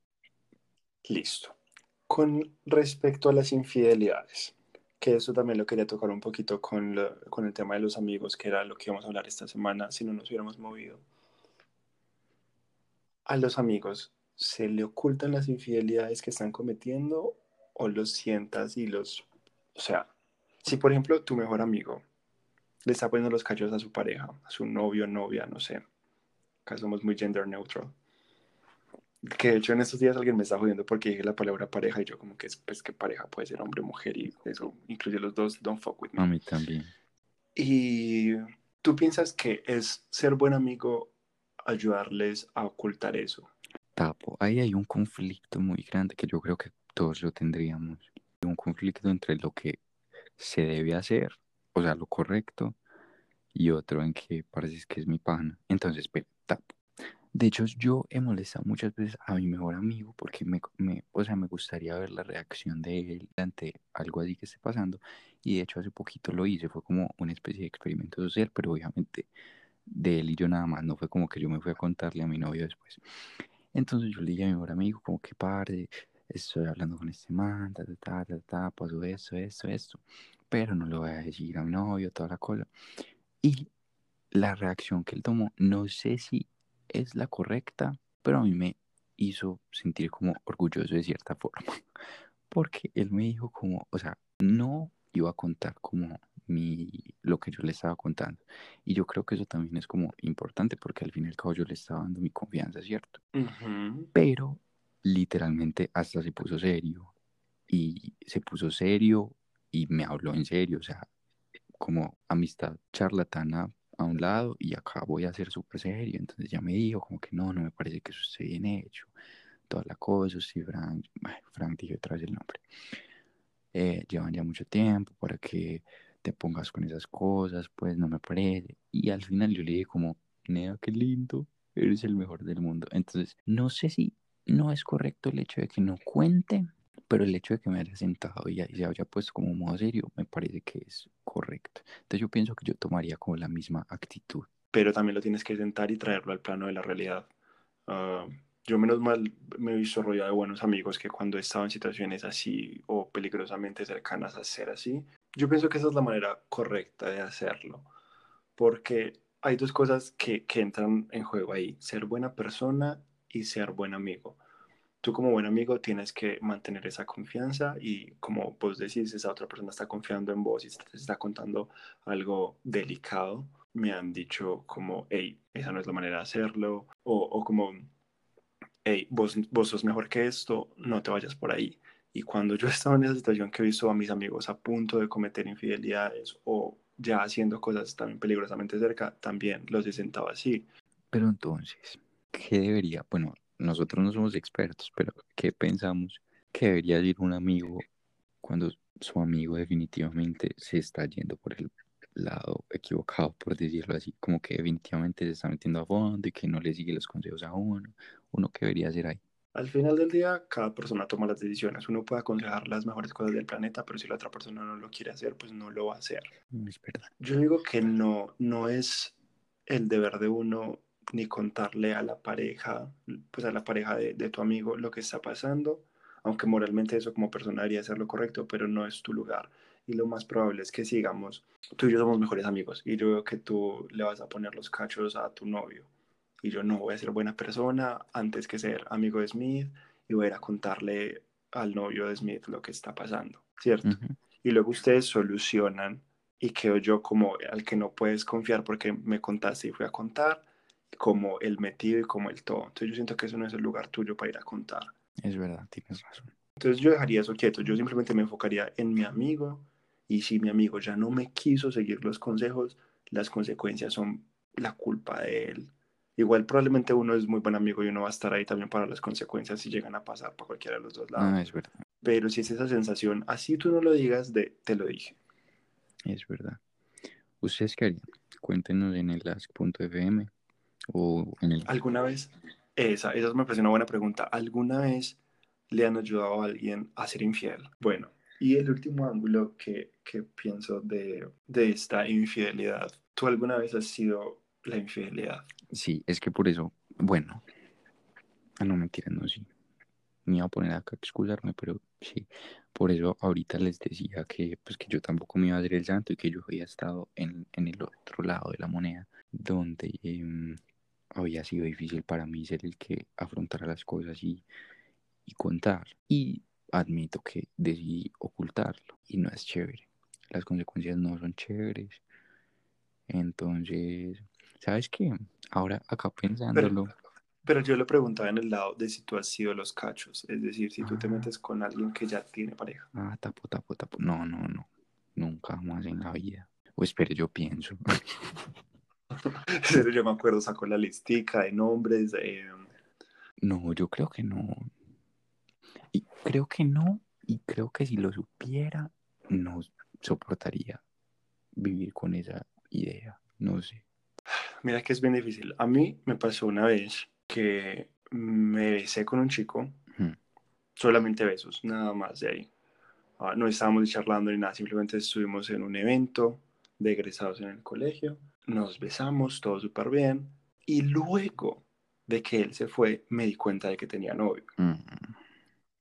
Listo. Con respecto a las infidelidades, que eso también lo quería tocar un poquito con, lo- con el tema de los amigos, que era lo que íbamos a hablar esta semana, si no nos hubiéramos movido. ¿A los amigos se le ocultan las infidelidades que están cometiendo o los sientas y los... O sea, si por ejemplo tu mejor amigo le está poniendo los cachos a su pareja, a su novio, novia, no sé, acá somos muy gender neutral. Que de hecho en estos días alguien me está jodiendo porque dije la palabra pareja y yo como que es pues que pareja puede ser hombre, mujer y eso incluye los dos, don't fuck with A me. mí también. Y tú piensas que es ser buen amigo ayudarles a ocultar eso. Tapo, ahí hay un conflicto muy grande que yo creo que todos lo tendríamos. Un conflicto entre lo que se debe hacer, o sea, lo correcto, y otro en que parece que es mi pana. Entonces, pero. De hecho, yo he molestado muchas veces a mi mejor amigo porque me, o sea, me gustaría ver la reacción de él ante algo así que esté pasando. Y de hecho, hace poquito lo hice, fue como una especie de experimento social, pero obviamente de él y yo nada más, no fue como que yo me fui a contarle a mi novio después. Entonces yo le dije a mi mejor amigo, como que pare, estoy hablando con este man, ta, ta, ta, ta, ta, pasó esto, esto, esto, pero no le voy a decir a mi novio, toda la cosa. Y la reacción que él tomó, no sé si es la correcta, pero a mí me hizo sentir como orgulloso de cierta forma, porque él me dijo como, o sea, no iba a contar como mi, lo que yo le estaba contando. Y yo creo que eso también es como importante porque al fin y al cabo yo le estaba dando mi confianza, ¿cierto? Ujú. Pero literalmente hasta se puso serio y se puso serio y me habló en serio, o sea, como amistad charlatana a un lado y acá voy a ser súper serio. Entonces ya me dijo como que no, no me parece que eso esté bien hecho, toda la cosa, sí, Frank, Frank dije otra vez el nombre. Eh, llevan ya mucho tiempo para que te pongas con esas cosas, pues no me parece. Y al final yo le dije como, Nea, qué lindo, eres el mejor del mundo. Entonces, no sé si no es correcto el hecho de que no cuente, pero el hecho de que me haya sentado y, se haya puesto como modo serio, me parece que es correcto. Entonces yo pienso que yo tomaría como la misma actitud. Pero también lo tienes que sentar y traerlo al plano de la realidad. Uh, yo menos mal me he visto rodeado de buenos amigos que cuando he estado en situaciones así o peligrosamente cercanas a ser así, yo pienso que esa es la manera correcta de hacerlo. Porque hay dos cosas que, que entran en juego ahí, ser buena persona y ser buen amigo. Tú como buen amigo tienes que mantener esa confianza y como vos decís, esa otra persona está confiando en vos y está contando algo delicado. Me han dicho como, hey, esa no es la manera de hacerlo. O, o como, hey, vos, vos sos mejor que esto, no te vayas por ahí. Y cuando yo estaba en esa situación que he visto a mis amigos a punto de cometer infidelidades o ya haciendo cosas también peligrosamente cerca, también los he sentado así. Pero entonces, ¿qué debería? Bueno, nosotros no somos expertos, pero ¿qué pensamos que debería decir un amigo cuando su amigo definitivamente se está yendo por el lado equivocado, por decirlo así, como que definitivamente se está metiendo a fondo y que no le sigue los consejos a uno, uno qué debería hacer ahí. Al final del día, cada persona toma las decisiones. Uno puede aconsejar las mejores cosas del planeta, pero si la otra persona no lo quiere hacer, pues no lo va a hacer. Mm, Es verdad. Yo digo que no, no es el deber de uno ni contarle a la pareja, pues a la pareja de, de tu amigo lo que está pasando, aunque moralmente eso como persona debería ser lo correcto, pero no es tu lugar. Y lo más probable es que sigamos, tú y yo somos mejores amigos y yo veo que tú le vas a poner los cachos a tu novio y yo no voy a ser buena persona antes que ser amigo de Smith y voy a ir a contarle al novio de Smith lo que está pasando, ¿cierto? Ujú. Y luego ustedes solucionan y quedo yo como al que no puedes confiar porque me contaste y fui a contar, como el metido y como el todo. Entonces yo siento que eso no es el lugar tuyo para ir a contar. Es verdad, tienes razón. Entonces yo dejaría eso quieto, yo simplemente me enfocaría en mi amigo y si mi amigo ya no me quiso seguir los consejos, las consecuencias son la culpa de él. Igual probablemente uno es muy buen amigo y uno va a estar ahí también para las consecuencias si llegan a pasar por cualquiera de los dos lados. Ah, es verdad, Pero si es esa sensación, así tú no lo digas de te lo dije. es verdad. ¿Ustedes qué harían? Cuéntenos en el ask.fm o en el... ¿Alguna vez? Esa, esa me parece una buena pregunta. ¿Alguna vez le han ayudado a alguien a ser infiel? Bueno, y el último ángulo que, que pienso de, de esta infidelidad. ¿Tú alguna vez has sido la infidelidad? Sí, es que por eso, bueno, ah, no mentiras, no, sí. Me iba a poner acá a excusarme, pero sí. Por eso ahorita les decía que, pues, que yo tampoco me iba a hacer el santo y que yo había estado en, en el otro lado de la moneda, donde em, había sido difícil para mí ser el que afrontara las cosas y, y contar. Y admito que decidí ocultarlo y no es chévere. Las consecuencias no son chéveres. Entonces, ¿sabes qué? Ahora acá pensándolo, Pero yo le preguntaba en el lado de si tú has sido los cachos. Es decir, si tú te Ah. metes con alguien que ya tiene pareja. ah, tapo, tapo, tapo. No, no, no. Nunca más en la vida. O espere, yo pienso. yo me acuerdo, sacó la listica de nombres. eh, No, yo creo que no. Y creo que no. Y creo que si lo supiera, no soportaría vivir con esa idea. No sé. Mira que es bien difícil. A mí me pasó una vez que me besé con un chico, solamente besos, nada más de ahí. Ah, no estábamos charlando ni nada, simplemente estuvimos en un evento de egresados en el colegio, nos besamos, todo súper bien, y luego de que él se fue, me di cuenta de que tenía novio, Mm,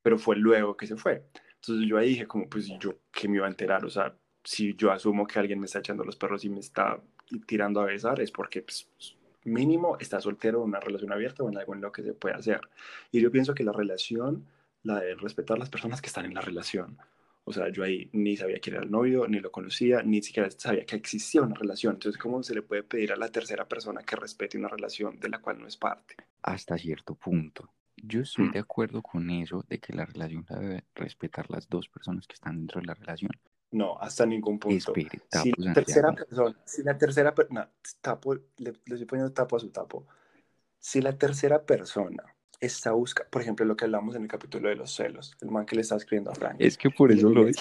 pero fue luego que se fue. Entonces yo ahí dije como, pues yo, ¿qué me iba a enterar? O sea, si yo asumo que alguien me está echando los perros y me está tirando a besar, es porque pues, mínimo está soltero en una relación abierta o en algo en lo que se puede hacer. Y yo pienso que la relación, la de respetar las personas que están en la relación. O sea, yo ahí ni sabía quién era el novio, ni lo conocía, ni siquiera sabía que existía una relación. Entonces, ¿cómo se le puede pedir a la tercera persona que respete una relación de la cual no es parte? hasta cierto punto. Yo estoy Mm. de acuerdo con eso de que la relación la debe respetar las dos personas que están dentro de la relación. No, hasta ningún punto. Espere, Si la tercera Santiago. persona, si la tercera persona, tapo, le, le estoy poniendo tapo a su tapo. Si la tercera persona está buscando, por ejemplo, lo que hablamos en el capítulo de los celos, el man que le está escribiendo a Frank. Es que por eso lo es.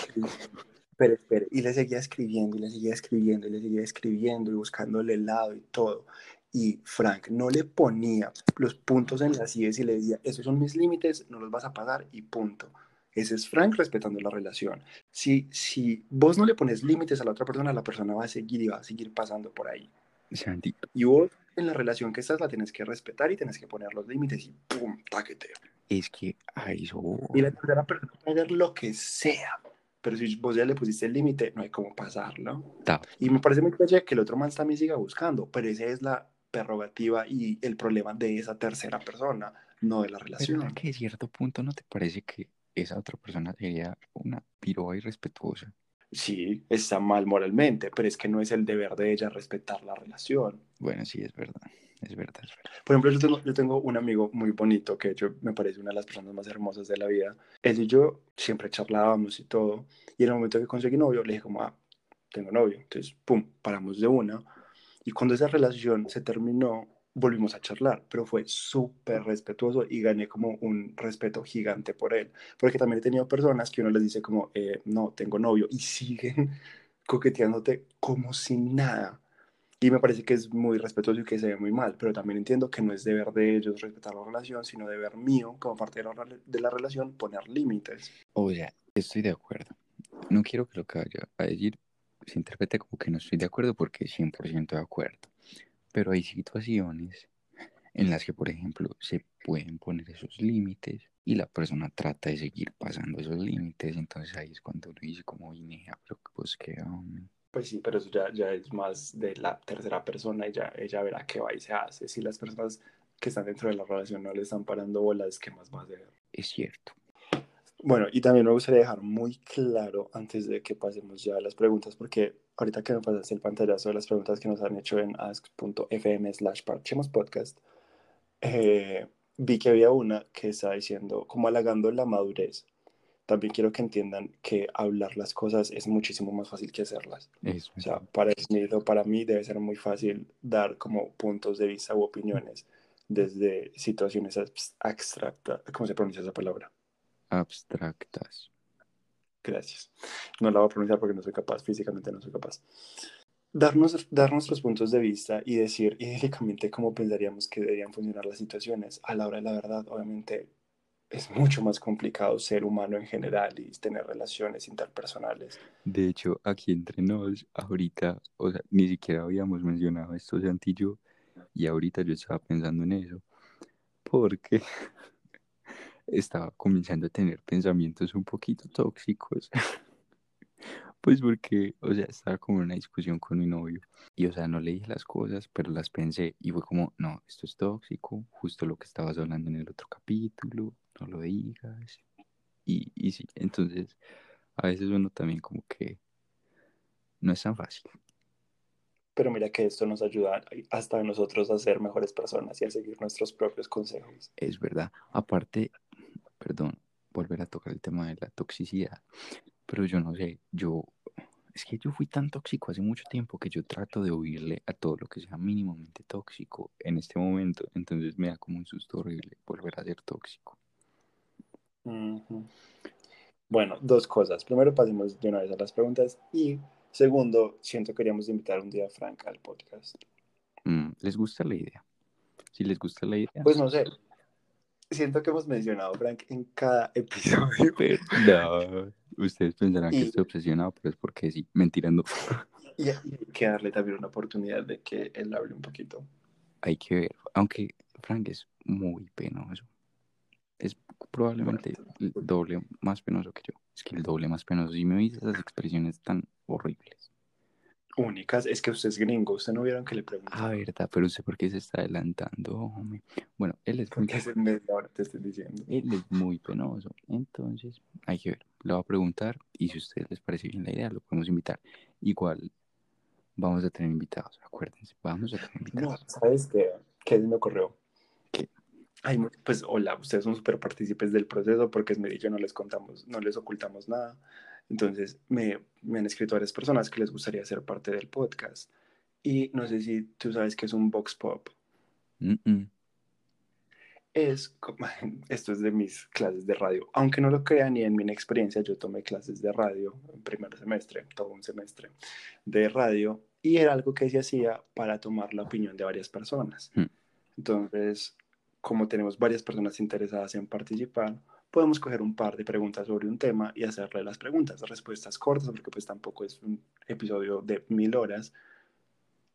Espere, espere, y le seguía escribiendo, y le seguía escribiendo, y le seguía escribiendo, y buscándole el lado y todo. Y Frank no le ponía los puntos en las IES y le decía, esos son mis límites, no los vas a pasar y punto. Ese es Frank respetando la relación. Si, si vos no le pones límites a la otra persona, la persona va a seguir y va a seguir pasando por ahí. Santi, Y vos en la relación que estás la tienes que respetar y tienes que poner los límites y ¡pum! ¡Táquete! es que a eso. Y la tercera persona puede hacer lo que sea. Pero si vos ya le pusiste el límite, no hay cómo pasarlo. Tapo. Y me parece muy calle que el otro man también siga buscando, pero esa es la prerrogativa y el problema de esa tercera persona, no de la Pero relación. es que de cierto punto no te parece que esa otra persona sería una piroa irrespetuosa. Sí, está mal moralmente, pero es que no es el deber de ella respetar la relación. Bueno, sí, es verdad. Es verdad, es verdad. Por ejemplo, yo tengo, yo tengo un amigo muy bonito que hecho me parece una de las personas más hermosas de la vida. Él y yo siempre charlábamos y todo. Y en el momento que conseguí novio, le dije como, ah, tengo novio. Entonces, pum, paramos de una. Y cuando esa relación se terminó, volvimos a charlar, pero fue súper respetuoso y gané como un respeto gigante por él, porque también he tenido personas que uno les dice como, eh, no, tengo novio y siguen coqueteándote como si nada. Y me parece que es muy respetuoso y que se ve muy mal, pero también entiendo que no es deber de ellos respetar la relación, sino deber mío, como parte de la, de la relación, poner límites. O sea, estoy de acuerdo. No quiero que lo que vaya a decir se interprete como que no estoy de acuerdo porque 100% de acuerdo. Pero hay situaciones en las que, por ejemplo, se pueden poner esos límites y la persona trata de seguir pasando esos límites. Entonces ahí es cuando uno dice como, Inea, pero pues qué Pues sí, pero eso ya, ya es más de la tercera persona y ya ella verá qué va y se hace. Si las personas que están dentro de la relación no le están parando bolas, ¿qué más va a hacer? Es cierto. Bueno, y también me gustaría dejar muy claro antes de que pasemos ya a las preguntas, porque ahorita que me pasaste el pantallazo de las preguntas que nos han hecho en ask.fm slash podcast, eh, vi que había una que estaba diciendo, como halagando la madurez. También quiero que entiendan que hablar las cosas es muchísimo más fácil que hacerlas. o sea, para, para mí debe ser muy fácil dar como puntos de vista u opiniones desde situaciones abstractas. ¿Cómo se pronuncia esa palabra? Abstractas. Gracias. No la voy a pronunciar porque no soy capaz, físicamente no soy capaz. Darnos, dar nuestros puntos de vista y decir idénticamente cómo pensaríamos que deberían funcionar las situaciones a la hora de la verdad, obviamente es mucho más complicado ser humano en general y tener relaciones interpersonales. De hecho, aquí entre nos, ahorita, o sea, ni siquiera habíamos mencionado esto, Santi y yo, y ahorita yo estaba pensando en eso, porque estaba comenzando a tener pensamientos un poquito tóxicos. pues porque, o sea, estaba como en una discusión con mi novio y, o sea, no le dije las cosas, pero las pensé y fue como, no, esto es tóxico, justo lo que estabas hablando en el otro capítulo, no lo digas. Y, y sí, entonces, a veces uno también como que no es tan fácil. Pero mira que esto nos ayuda hasta a nosotros a ser mejores personas y a seguir nuestros propios consejos. Es verdad. Aparte, perdón, volver a tocar el tema de la toxicidad, pero yo no sé, yo, es que yo fui tan tóxico hace mucho tiempo que yo trato de huirle a todo lo que sea mínimamente tóxico en este momento, entonces me da como un susto horrible volver a ser tóxico. Bueno, dos cosas. Primero, pasemos de una vez a las preguntas y segundo, siento que queríamos invitar un día a Frank al podcast. Mm, ¿Les gusta la idea? Si les gusta la idea. Pues no sé, siento que hemos mencionado Frank en cada episodio. no, ustedes pensarán que estoy obsesionado, pero es porque sí, mentirando. Y hay que darle también una oportunidad de que él hable un poquito. Hay que ver, aunque Frank es muy penoso. Es probablemente el doble más penoso que yo. Es que el doble más penoso. Si me oís esas expresiones tan horribles únicas es que usted es gringo, usted no vieron que le preguntó. Ah, verdad, pero usted por qué se está adelantando, Bueno, él es muy... Ahora te estoy diciendo. Él es muy penoso, entonces hay que ver, le voy a preguntar y si a ustedes les parece bien la idea, lo podemos invitar. Igual vamos a tener invitados, acuérdense, vamos a tener invitados. No, ¿sabes qué? ¿Qué me ocurrió? ¿Qué? Ay, pues hola, ustedes son súper partícipes del proceso porque es y yo no les contamos, no les ocultamos nada. Entonces, me, han escrito varias personas que les gustaría ser parte del podcast. Y no sé si tú sabes qué es un Vox Pop. Es, esto es de mis clases de radio. Aunque no lo crean, ni en mi experiencia, yo tomé clases de radio en primer semestre, todo un semestre de radio, y era algo que se hacía para tomar la opinión de varias personas. Mm. Entonces, como tenemos varias personas interesadas en participar, podemos coger un par de preguntas sobre un tema y hacerle las preguntas, respuestas cortas, porque pues tampoco es un episodio de mil horas,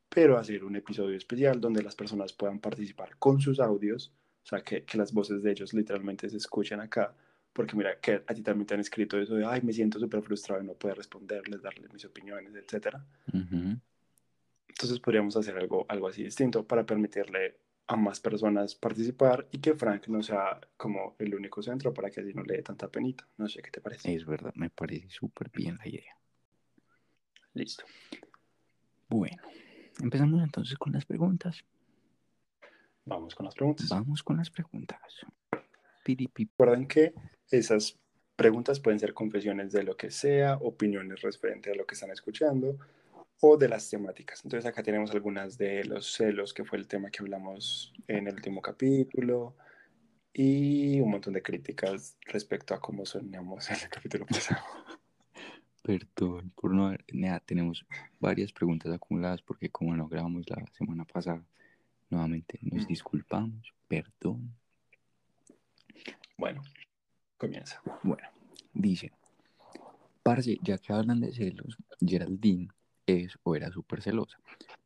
pero hacer un episodio especial donde las personas puedan participar con sus audios, o sea, que, que las voces de ellos literalmente se escuchen acá, porque mira, que a ti también te han escrito eso de, ay, me siento súper frustrado y no puedo responderles, darles mis opiniones, etc. Entonces podríamos hacer algo, algo así distinto para permitirle a más personas participar y que Frank no sea como el único centro para que así no le dé tanta penita. No sé qué te parece. Es verdad, me parece súper bien la idea. Listo. Bueno, empezamos entonces con las preguntas. Vamos con las preguntas. Vamos con las preguntas. Recuerden que esas preguntas pueden ser confesiones de lo que sea, opiniones referentes a lo que están escuchando, o de las temáticas. Entonces acá tenemos algunas de los celos, que fue el tema que hablamos en el último capítulo, y un montón de críticas respecto a cómo soñamos en el capítulo pasado. Perdón por no haber... Nea, tenemos varias preguntas acumuladas porque como no grabamos la semana pasada, nuevamente nos Mm. disculpamos. Perdón. Bueno, comienza. Bueno, dice, parce, ya que hablan de celos, Geraldine es o era súper celosa.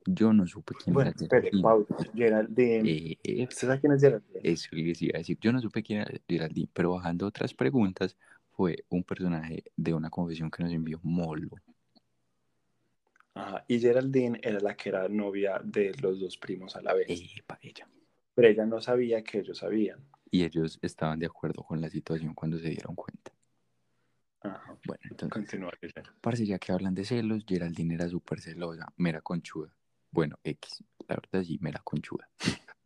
Yo no supe quién Bueno, era Geraldine. pausa. Geraldine. Eh, ¿Usted sabe quién es Geraldine? eso les iba a decir. Yo no supe quién era Geraldine, pero bajando otras preguntas, fue un personaje de una confesión que nos envió Molo. Ajá, Y Geraldine era la que era novia de los dos primos a la vez. Epa, ella. Pero ella no sabía que ellos sabían. Y ellos estaban de acuerdo con la situación cuando se dieron cuenta. Ajá. Bueno, entonces, Continúa. Parce, ya que hablan de celos, Geraldine era súper celosa, mera conchuda. Bueno, X, la verdad sí, mera conchuda.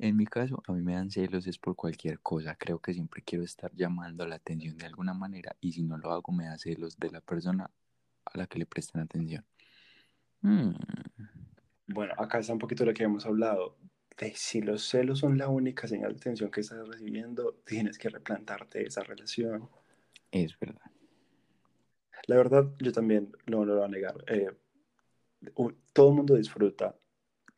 En mi caso, a mí me dan celos es por cualquier cosa. Creo que siempre quiero estar llamando la atención de alguna manera y si no lo hago me da celos de la persona a la que le prestan atención. Mm, Bueno, acá está un poquito lo que hemos hablado. De si los celos son la única señal de atención que estás recibiendo, tienes que replantarte esa relación. Es verdad. La verdad, yo también no lo voy a negar. eh, todo el mundo disfruta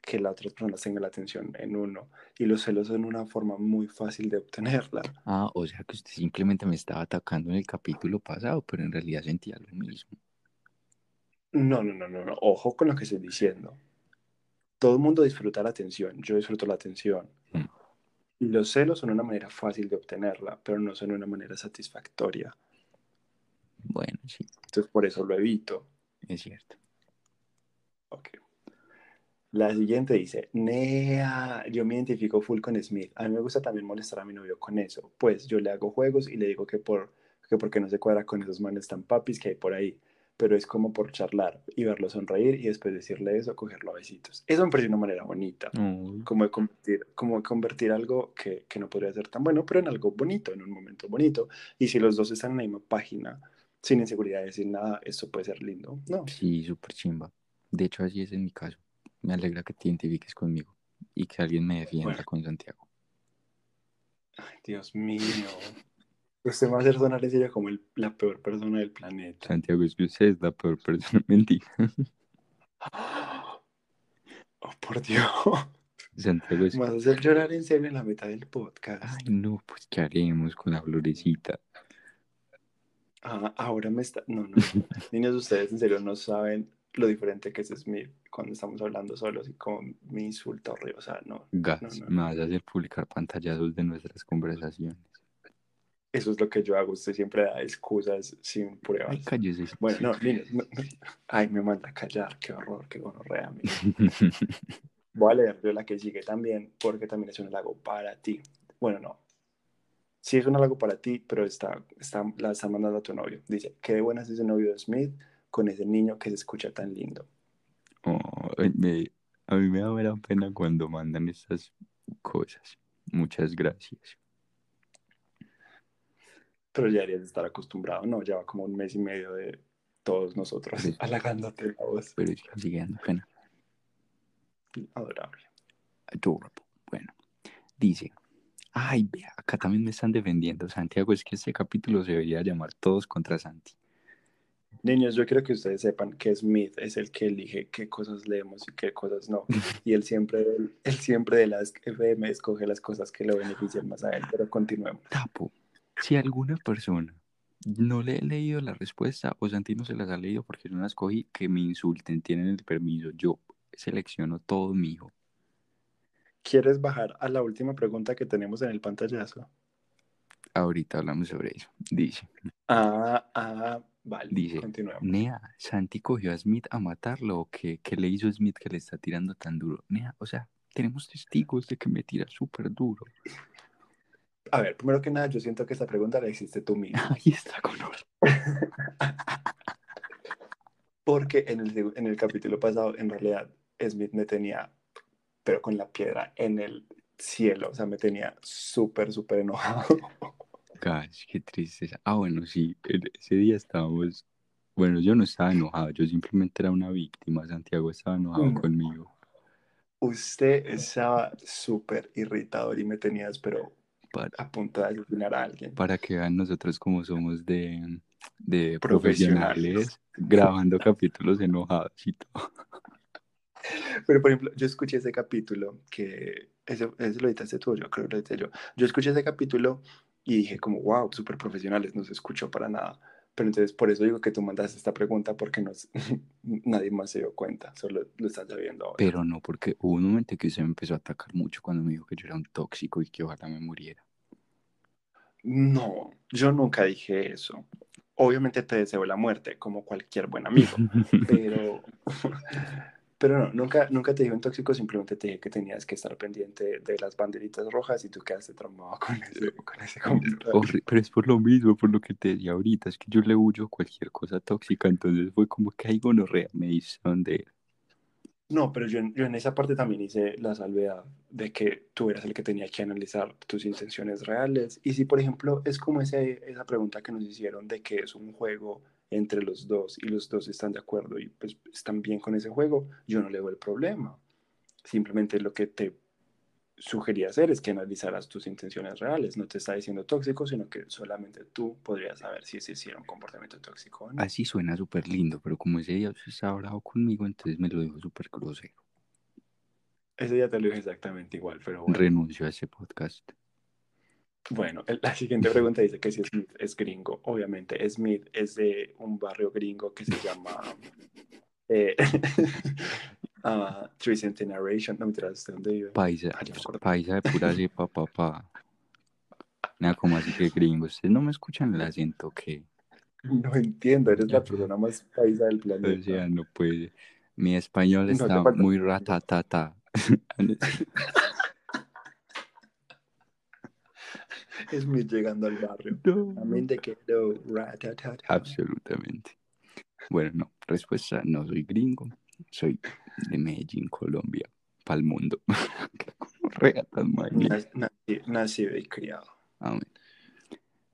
que la otra persona tenga la atención en uno y los celos son una forma muy fácil de obtenerla. Ah, o sea que usted simplemente me estaba atacando en el capítulo pasado, pero en realidad sentía lo mismo. No, no, no, no, no. Ojo con lo que estoy diciendo. Todo el mundo disfruta la atención. Yo disfruto la atención. Mm. Los celos son una manera fácil de obtenerla, pero no son una manera satisfactoria. Bueno, sí, Entonces, por eso lo evito. es cierto. Ok. La siguiente dice, Nea, yo me identifico full con Smith. A mí me gusta también molestar a mi novio con eso. Pues yo le hago juegos y le digo que por que porque no se cuadra con esos manes tan papis que hay por ahí. Pero es como por charlar y verlo sonreír y después decirle eso, cogerlo a besitos. Eso me parece una manera bonita. Como de convertir, como de convertir algo que, que no podría ser tan bueno, pero en algo bonito, en un momento bonito. Y si los dos están en la misma página, sin inseguridades, sin nada, eso puede ser lindo. No. Sí, súper chimba. De hecho, así es en mi caso. Me alegra que te identifiques conmigo y que alguien me defienda Bueno. con Santiago. Ay, Dios mío. Usted me va a hacer sonar en serio como el- la peor persona del planeta. Santiago, es que usted es la peor persona. Mentira. Oh, por Dios. Santiago es... Me vas a hacer llorar en serio en la mitad del podcast. Ay, no, pues, ¿qué haremos con la florecita? Ah, ahora me está... No, no. Niños, ustedes en serio no saben lo diferente que es Smith cuando estamos hablando solos y como me insulta horrible. O sea, no. Gas, No, no, me vas a hacer publicar pantallazos de nuestras conversaciones. Eso es lo que yo hago. Usted siempre da excusas sin pruebas. Ay, cállese. Bueno, no, no. Ay, me manda a callar. Qué horror, qué gonorrea. Voy a leer yo la que sigue también, porque también es un halago para ti. Bueno, no. Sí es un halago para ti, pero está, está, la está mandando a tu novio. Dice, qué de buenas es ese novio de Smith con ese niño que se escucha tan lindo. Me- a mí me da pena cuando mandan estas cosas. Muchas gracias. Pero ya deberías de estar acostumbrado, ¿no? Lleva como un mes y medio de todos nosotros Sí. halagándote la voz. Pero sigue dando pena. Adorable. Adorable. Bueno, dice, ay, vea, acá también me están defendiendo. Santiago, es que este capítulo se debería llamar Todos contra Santi. Niños, yo quiero que ustedes sepan que Smith es el que elige qué cosas leemos y qué cosas no. Y él siempre, él siempre de las FM escoge las cosas que lo benefician más a él. Pero continuemos. Tapo, si alguna persona no le he leído la respuesta o Santi no se las ha leído porque yo no las cogí, que me insulten, tienen el permiso. Yo selecciono todo, mijo. ¿Quieres bajar a la última pregunta que tenemos en el pantallazo? Ahorita hablamos sobre eso. Dice, Ah, ah, vale. Dice, Continuemos. Nea, Santi cogió a Smith a matarlo o qué, ¿Qué le hizo Smith que le está tirando tan duro? Nea, o sea, tenemos testigos de que me tira súper duro. A ver, primero que nada, yo siento que esta pregunta la hiciste tú mismo. Ahí está con oro. Porque en el, en el capítulo pasado, en realidad, Smith me tenía, pero con la piedra en el cielo. O sea, me tenía súper, súper enojado. Gosh, qué tristeza. Ah, bueno, sí, ese día estábamos Bueno, yo no estaba enojado, yo simplemente era una víctima. Santiago estaba enojado Mm. conmigo. Usted estaba súper irritador y me tenías, pero Para, a punto de asesinar a alguien. para que vean nosotros como somos de, de Profesionales. profesionales, grabando capítulos enojados y todo. Pero, por ejemplo, yo escuché ese capítulo que, ese, ese lo editaste tú, yo creo que lo edité yo. Yo escuché ese capítulo y dije como, wow, súper profesionales, no se escuchó para nada. Pero entonces, por eso digo que tú mandaste esta pregunta porque no, nadie más se dio cuenta, solo lo estás sabiendo ahora. Pero no, porque hubo un momento que usted me empezó a atacar mucho cuando me dijo que yo era un tóxico y que ojalá me muriera. No, yo nunca dije eso. Obviamente te deseo la muerte, como cualquier buen amigo, pero, pero no, nunca, nunca te dije un tóxico, simplemente te dije que tenías que estar pendiente de las banderitas rojas y tú quedaste traumado con ese, con ese comentario. Pero es por lo mismo, por lo que te decía ahorita, es que yo le huyo cualquier cosa tóxica, entonces fue como que hay gonorrea, me hizo donde No, pero yo, en- yo en esa parte también hice la salvedad de que tú eras el que tenía que analizar tus intenciones reales. Y si, por ejemplo, es como ese, esa pregunta que nos hicieron de que es un juego entre los dos y los dos están de acuerdo y pues están bien con ese juego, yo no le veo el problema. Simplemente lo que te sugería hacer es que analizaras tus intenciones reales. No te está diciendo tóxico, sino que solamente tú podrías saber si ese hiciera un comportamiento tóxico o no. así suena súper lindo, pero como ese día usted estaba bravo conmigo, entonces me lo dijo súper grosero. Ese ya te lo dije exactamente igual, pero bueno. Renuncio a ese podcast. Bueno, la siguiente pregunta dice que si Smith es gringo. Obviamente, Smith es de un barrio gringo que se llama eh, ah, Three. No me de dónde vive. Paisa, Ah, paisa de pura cepa, papá. Nada, como así que gringo. Ustedes no me escuchan el acento que, No entiendo, eres la persona más paisa del o planeta. sea, no puede. Mi español está muy ratatata. Smith llegando al barrio. No. También de que no, ratatata. Absolutamente. Bueno, no, respuesta, no soy gringo, soy de Medellín, Colombia, pa'l mundo. Qué tan Nacido y criado. Amén.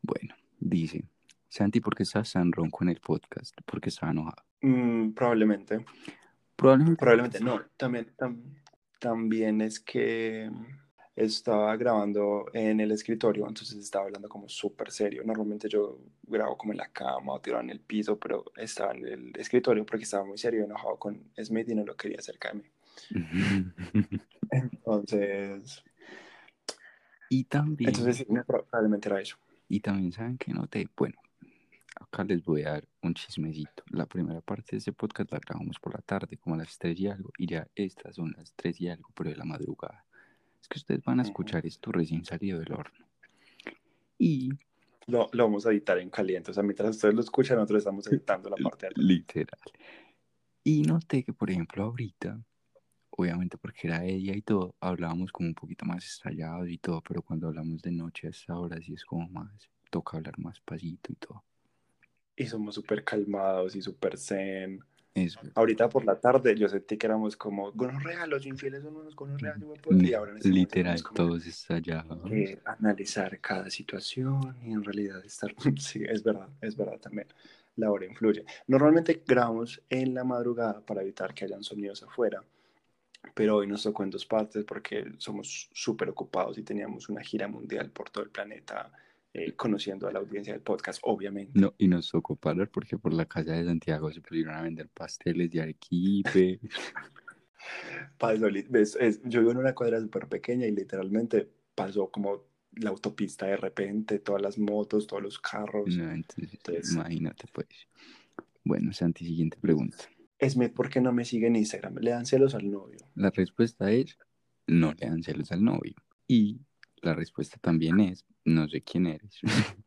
Bueno, dice, Santi, ¿por qué estás tan ronco en el podcast? Porque estaba enojado. Mm, probablemente. Probablemente. Probablemente no. También, tam- también es que estaba grabando en el escritorio, entonces estaba hablando como súper serio. Normalmente yo grabo como en la cama o tirado en el piso, pero estaba en el escritorio porque estaba muy serio, enojado con Smith y no lo quería cerca de mí. Entonces, y también, entonces sí, probablemente era eso. y también saben que noté, bueno, acá les voy a dar un chismecito. La primera parte de este podcast la grabamos por la tarde, como a las 3 y algo, y ya estas son las 3 y algo, pero de la madrugada. Es que ustedes van a escuchar esto recién salido del horno. Y Lo, lo vamos a editar en caliente. O sea, mientras ustedes lo escuchan, nosotros estamos editando la parte de atrás. Literal. Y noté que, por ejemplo, ahorita, obviamente porque era ella y todo, hablábamos como un poquito más estallados y todo, pero cuando hablamos de noche a esta hora sí es como más, toca hablar más pasito y todo. Y somos súper calmados y súper zen. Eso. Ahorita por la tarde yo sentí que éramos como gonorrea, los infieles son unos puedo-". y ahora este Literal, como todos estallados. que analizar cada situación y en realidad estar, sí, es verdad, es verdad también, la hora influye. Normalmente grabamos en la madrugada para evitar que hayan sonidos afuera, pero hoy nos tocó en dos partes porque somos súper ocupados y teníamos una gira mundial por todo el planeta, eh, conociendo a la audiencia del podcast, obviamente. No, y nos tocó parar porque por la casa de Santiago se pusieron a vender pasteles de arequipe. Pasó li- ves, es- yo vivo en una cuadra súper pequeña y literalmente pasó como la autopista de repente, todas las motos, todos los carros. No, entonces, Entonces- imagínate pues. Bueno, Santi, siguiente pregunta. Smith, ¿por qué no me sigue en Instagram? Le dan celos al novio. La respuesta es, no le dan celos al novio. Y la respuesta también es, no sé quién eres.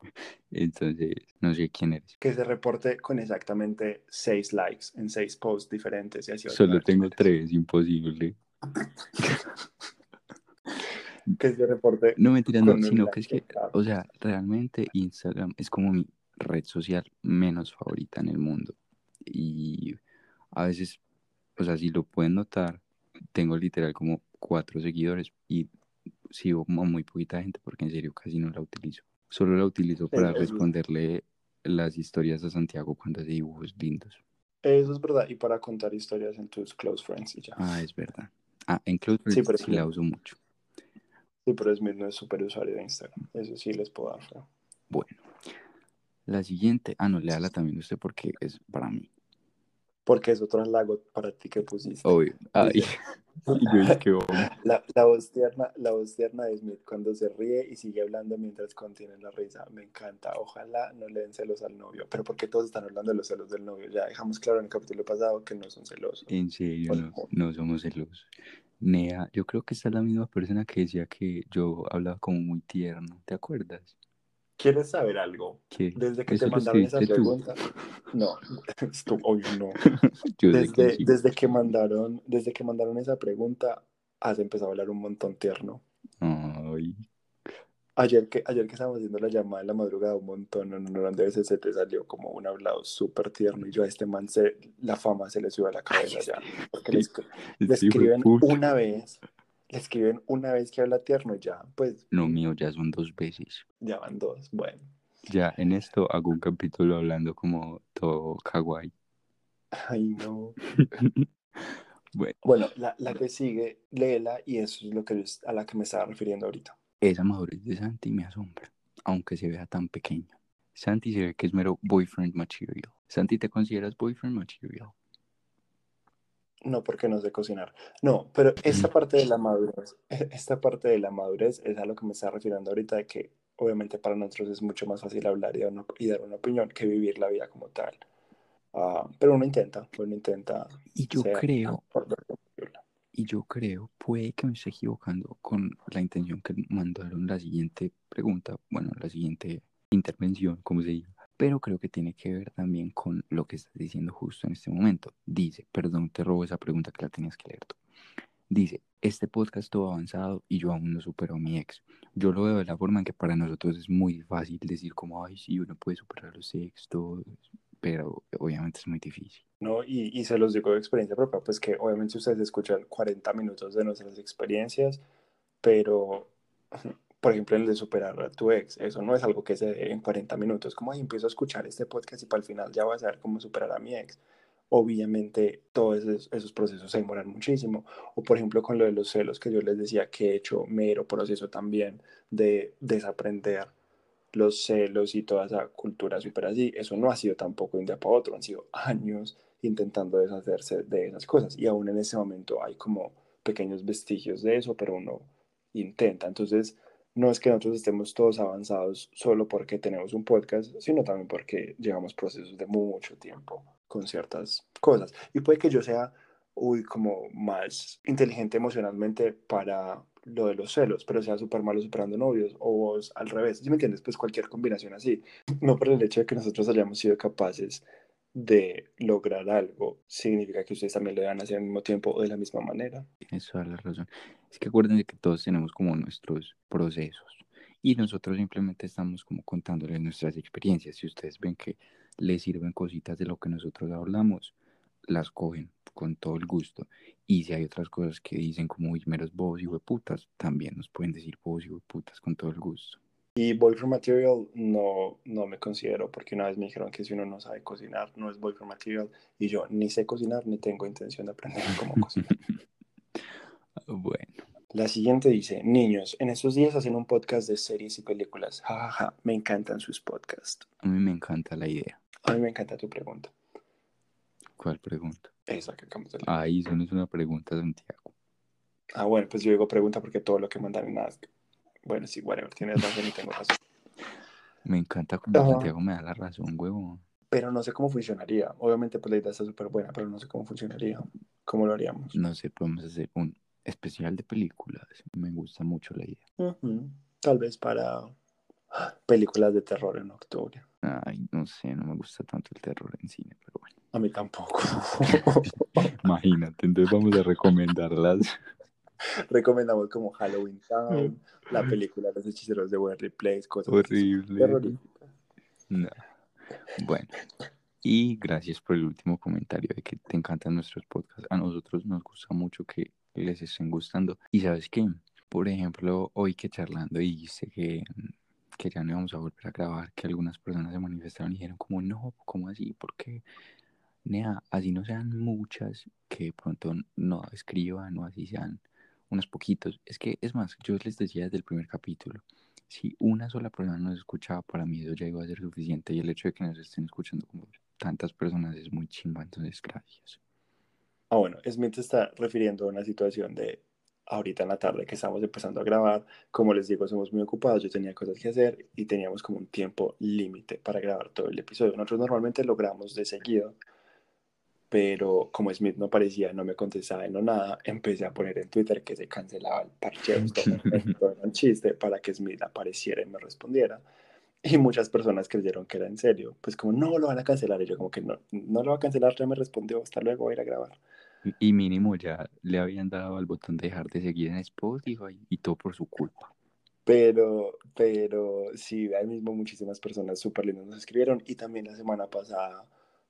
Entonces, no sé quién eres. Que se reporte con exactamente seis likes en seis posts diferentes y así Solo tengo tres, imposible. Que se reporte. No Con un sino que es que, o sea, realmente Instagram es como mi red social menos favorita en el mundo. Y a veces, o sea, si lo pueden notar, tengo literal como cuatro seguidores y sigo como a muy poquita gente porque en serio casi no la utilizo. Solo la utilizo Sí, para es- responderle las historias de Santiago cuando hace dibujos lindos. Eso es verdad. Y para contar historias en tus close friends y ya. Ah, es verdad. Ah, en Close Sí, Friends pero sí, sí. la uso mucho. Sí, pero Smith no es super usuario de Instagram. Eso sí les puedo dar. Bueno. La siguiente, ah, no, léala también usted porque es para mí. Porque es otro halago para ti que pusiste. Obvio. Ay, bobo. La, la, voz tierna, la voz tierna de Smith cuando se ríe y sigue hablando mientras contiene la risa. Me encanta. Ojalá no le den celos al novio. Pero porque todos están hablando de los celos del novio. Ya dejamos claro en el capítulo pasado que no son celosos. En serio, no, no somos celosos. Nea, yo creo que esta es la misma persona que decía que yo hablaba como muy tierno. ¿Te acuerdas? ¿Quieres saber algo? Que Desde que te mandaron esa tú. pregunta. No, tú, hoy no. Yo sé que Desde, desde que mandaron, desde que mandaron esa pregunta, has empezado a hablar un montón tierno. Ay, Ayer que, ayer que estábamos haciendo la llamada en la madrugada, un montón, en un de veces se te salió como un hablado súper tierno y yo a este man se, la fama se le sube a la cabeza ya. Porque le, este escriben una vez, le escriben una vez que habla tierno y ya, pues No mío, ya son dos veces. ya van dos. Bueno, Ya en esto hago un capítulo hablando como todo kawaii. ay no. Bueno, Bueno, la, la que sigue, léela y eso es lo que a la que me estaba refiriendo ahorita. esa madurez de Santi me asombra, aunque se vea tan pequeño. Santi se ve que es mero boyfriend material. Santi, ¿te consideras boyfriend material? No, porque no sé cocinar. No, pero esta parte de la madurez, esta parte de la madurez es a lo que me está refiriendo ahorita, de que obviamente para nosotros es mucho más fácil hablar y dar una, y dar una opinión que vivir la vida como tal. Ah, pero uno intenta, uno intenta. Y yo sea creo, y yo creo, puede que me esté equivocando con la intención que mandaron la siguiente pregunta, bueno, la siguiente intervención, como se diga, pero creo que tiene que ver también con lo que estás diciendo justo en este momento. Dice, perdón, te robo esa pregunta que la tenías que leer tú. Dice, este podcast todo avanzado y yo aún no supero a mi ex. Yo lo veo de la forma en que para nosotros es muy fácil decir como, ay, sí, uno puede superar los ex, todo, pero obviamente es muy difícil. ¿no? Y, y se los digo de experiencia propia, pues que obviamente ustedes escuchan 40 minutos de nuestras experiencias, pero, por ejemplo, el de superar a tu ex, eso no es algo que se dé en 40 minutos, como ahí empiezo a escuchar este podcast y para el final ya voy a saber cómo superar a mi ex. Obviamente todos esos, esos procesos se demoran muchísimo. O por ejemplo con lo de los celos que yo les decía que he hecho mero proceso también de desaprender los celos y toda esa cultura súper así, eso no ha sido tampoco de un día para otro, han sido años intentando deshacerse de esas cosas y aún en ese momento hay como pequeños vestigios de eso, pero uno intenta. Entonces, no es que nosotros estemos todos avanzados solo porque tenemos un podcast, sino también porque llevamos procesos de mucho tiempo con ciertas cosas. Y puede que yo sea, uy, como más inteligente emocionalmente para lo de los celos, pero sea súper malo superando novios, o vos al revés, ¿sí me entiendes? Pues cualquier combinación así. No por el hecho de que nosotros hayamos sido capaces de lograr algo, significa que ustedes también lo deban hacer al mismo tiempo o de la misma manera. Tienes toda la razón. Es que acuérdense que todos tenemos como nuestros procesos y nosotros simplemente estamos como contándoles nuestras experiencias. Si ustedes ven que les sirven cositas de lo que nosotros hablamos, las cogen con todo el gusto. Y si hay otras cosas que dicen como uy, meros bobos y hueputas, también nos pueden decir bobos y hueputas con todo el gusto. Y boyfriend material no, no me considero, porque una vez me dijeron que si uno no sabe cocinar, no es boyfriend material. Y yo ni sé cocinar, ni tengo intención de aprender cómo cocinar. Bueno, La siguiente dice, niños, en estos días hacen un podcast de series y películas. Ja, ja, ja, me encantan sus podcasts. a mí me encanta la idea. A mí me encanta tu pregunta. ¿Cuál pregunta? Esa que acabamos de leer. Ahí eso no es una pregunta, Santiago. Ah, bueno, pues yo digo pregunta porque todo lo que mandan en Ask. Bueno, sí, whatever, tienes razón y tengo razón. Me encanta cuando Ajá. Santiago me da la razón, huevo. Pero no sé cómo funcionaría. Obviamente, pues la idea está súper buena, pero no sé cómo funcionaría. ¿Cómo lo haríamos? No sé, podemos hacer un especial de películas. Me gusta mucho la idea. Tal vez para películas de terror en octubre. Ay, no sé, no me gusta tanto el terror en cine, pero bueno. A mí tampoco. Imagínate, entonces vamos a recomendarlas. Recomendamos como Halloween Town, la película Los Hechiceros de Waverly Place, cosas Horrible. No. Bueno, y gracias por el último comentario de que te encantan nuestros podcasts. A nosotros nos gusta mucho que les estén gustando. Y sabes qué, por ejemplo, hoy que charlando dijiste que, que ya no íbamos a volver a grabar, que algunas personas se manifestaron y dijeron como, no, ¿cómo así? Porque, nea, así no sean muchas, que de pronto no escriban o así sean unos poquitos. Es que, es más, yo les decía desde el primer capítulo, si una sola persona nos escuchaba, para mí eso ya iba a ser suficiente y el hecho de que nos estén escuchando como tantas personas es muy chimba, entonces gracias. Ah, bueno, Smith se está refiriendo a una situación de ahorita en la tarde que estamos empezando a grabar. Como les digo, somos muy ocupados, yo tenía cosas que hacer y teníamos como un tiempo límite para grabar todo el episodio. Nosotros normalmente lo grabamos de seguido, pero como Smith no aparecía, no me contestaba no nada, empecé a poner en Twitter que se cancelaba el parche, era un chiste para que Smith apareciera y me respondiera. Y muchas personas creyeron que era en serio, pues como no lo van a cancelar, y yo como que no, no lo va a cancelar, ya me respondió, hasta luego, voy a ir a grabar. Y mínimo ya le habían dado al botón de dejar de seguir en Spotify y todo por su culpa. Pero, pero sí, ahí mismo muchísimas personas súper lindas nos escribieron y también la semana pasada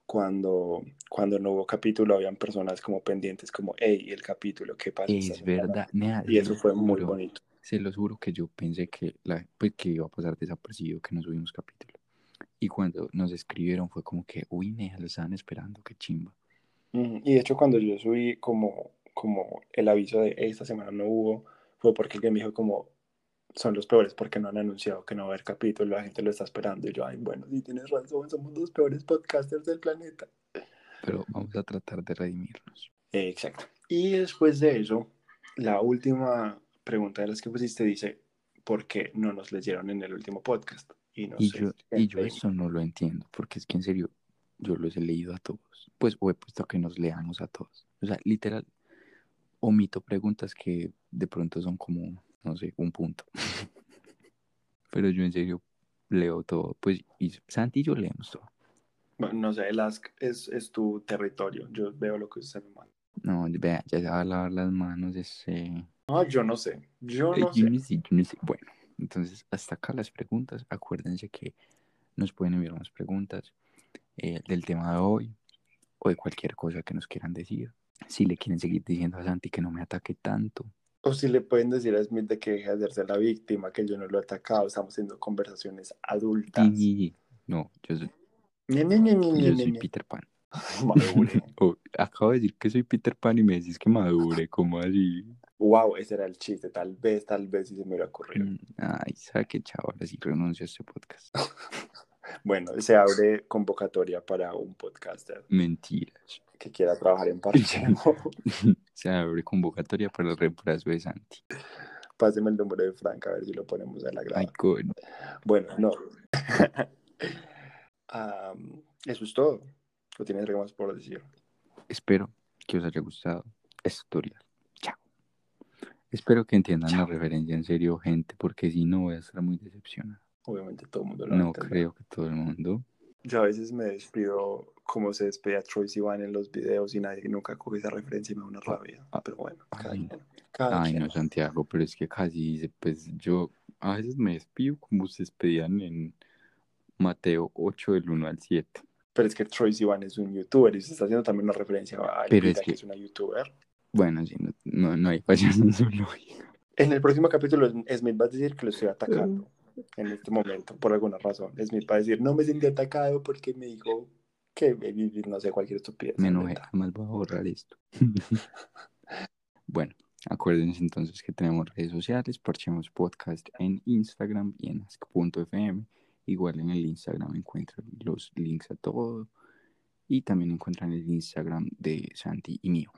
cuando, cuando no hubo capítulo, habían personas como pendientes, como, hey, el capítulo, ¿qué pasa? Es verdad, y eso fue muy bonito. Se lo juro que yo pensé que, la, pues, que iba a pasar desapercibido, que no subimos capítulo. Y cuando nos escribieron fue como que, uy, Nea, lo estaban esperando, qué chimba. Y de hecho, cuando yo subí como, como el aviso de esta semana no hubo, fue porque alguien me dijo como, son los peores porque no han anunciado que no va a haber capítulo, la gente lo está esperando. Y yo, ay, bueno, sí tienes razón, somos los peores podcasters del planeta. Pero vamos a tratar de redimirnos. exacto. Y después de eso, la última pregunta de las que pusiste dice, ¿por qué no nos leyeron en el último podcast? Y, no y yo, y yo eso no lo entiendo, porque es que en serio, yo los he leído a todos. Pues o he puesto que nos leamos a todos. O sea, literal, omito preguntas que de pronto son como no sé, un punto. Pero yo en serio leo todo. Pues, y Santi y yo leemos todo. Bueno, no sé, el Ask es, es tu territorio. Yo veo lo que usted me manda. No, vea, ya se va a lavar las manos ese. Ah, yo no sé. Yo no sé. Bueno, entonces hasta acá las preguntas. Acuérdense que nos pueden enviar más preguntas eh, del tema de hoy o de cualquier cosa que nos quieran decir. Si le quieren seguir diciendo a Santi que no me ataque tanto, o si le pueden decir a Smith de que deje de hacerse la víctima, que yo no lo he atacado, estamos haciendo conversaciones adultas. No, yo soy, yo soy Peter Pan. Madure. Oh, acabo de decir que soy Peter Pan y me decís que madure, ¿cómo así? Wow, ese era el chiste, tal vez, tal vez si se me hubiera ocurrido. Mm, ay, sabe qué chavo, ahora sí renuncio a este podcast. bueno, se abre convocatoria para un podcaster. Mentiras que quiera trabajar en Parche. Se abre convocatoria para el reemplazo de Santi. Páseme el número de Frank a ver si lo ponemos en la grada. Bueno, no. eso es todo. ¿O tienes algo más por decir? Espero que os haya gustado este tutorial. Chao. Espero que entiendan la referencia en serio, gente, porque si no voy a estar muy decepcionado. Obviamente todo el mundo lo No creo que todo el mundo. Yo a veces me despido como se despide a Troy Sivan en los videos y nadie nunca coge esa referencia y me da una rabia. Ah, pero bueno, cada ay, ay no, Santiago, pero es que casi, pues yo a veces me despido como se despedían en Mateo 8 del 1 al 7. Pero es que Troy Sivan es un youtuber y se está haciendo también una referencia a pero es que... es una youtuber. Bueno, sí, no, no, no hay fallas en su lógica. En el próximo capítulo Smith va a decir que lo estoy atacando en este momento, por alguna razón. Smith va a decir, no me sentí atacado porque me dijo que no sé, cualquier estupidez. Me enojé, jamás voy a borrar esto. bueno, acuérdense entonces que tenemos redes sociales, Parchemos Podcast en Instagram y en ask.fm. Igual en el Instagram encuentran los links a todo y también encuentran el Instagram de Santi y mío.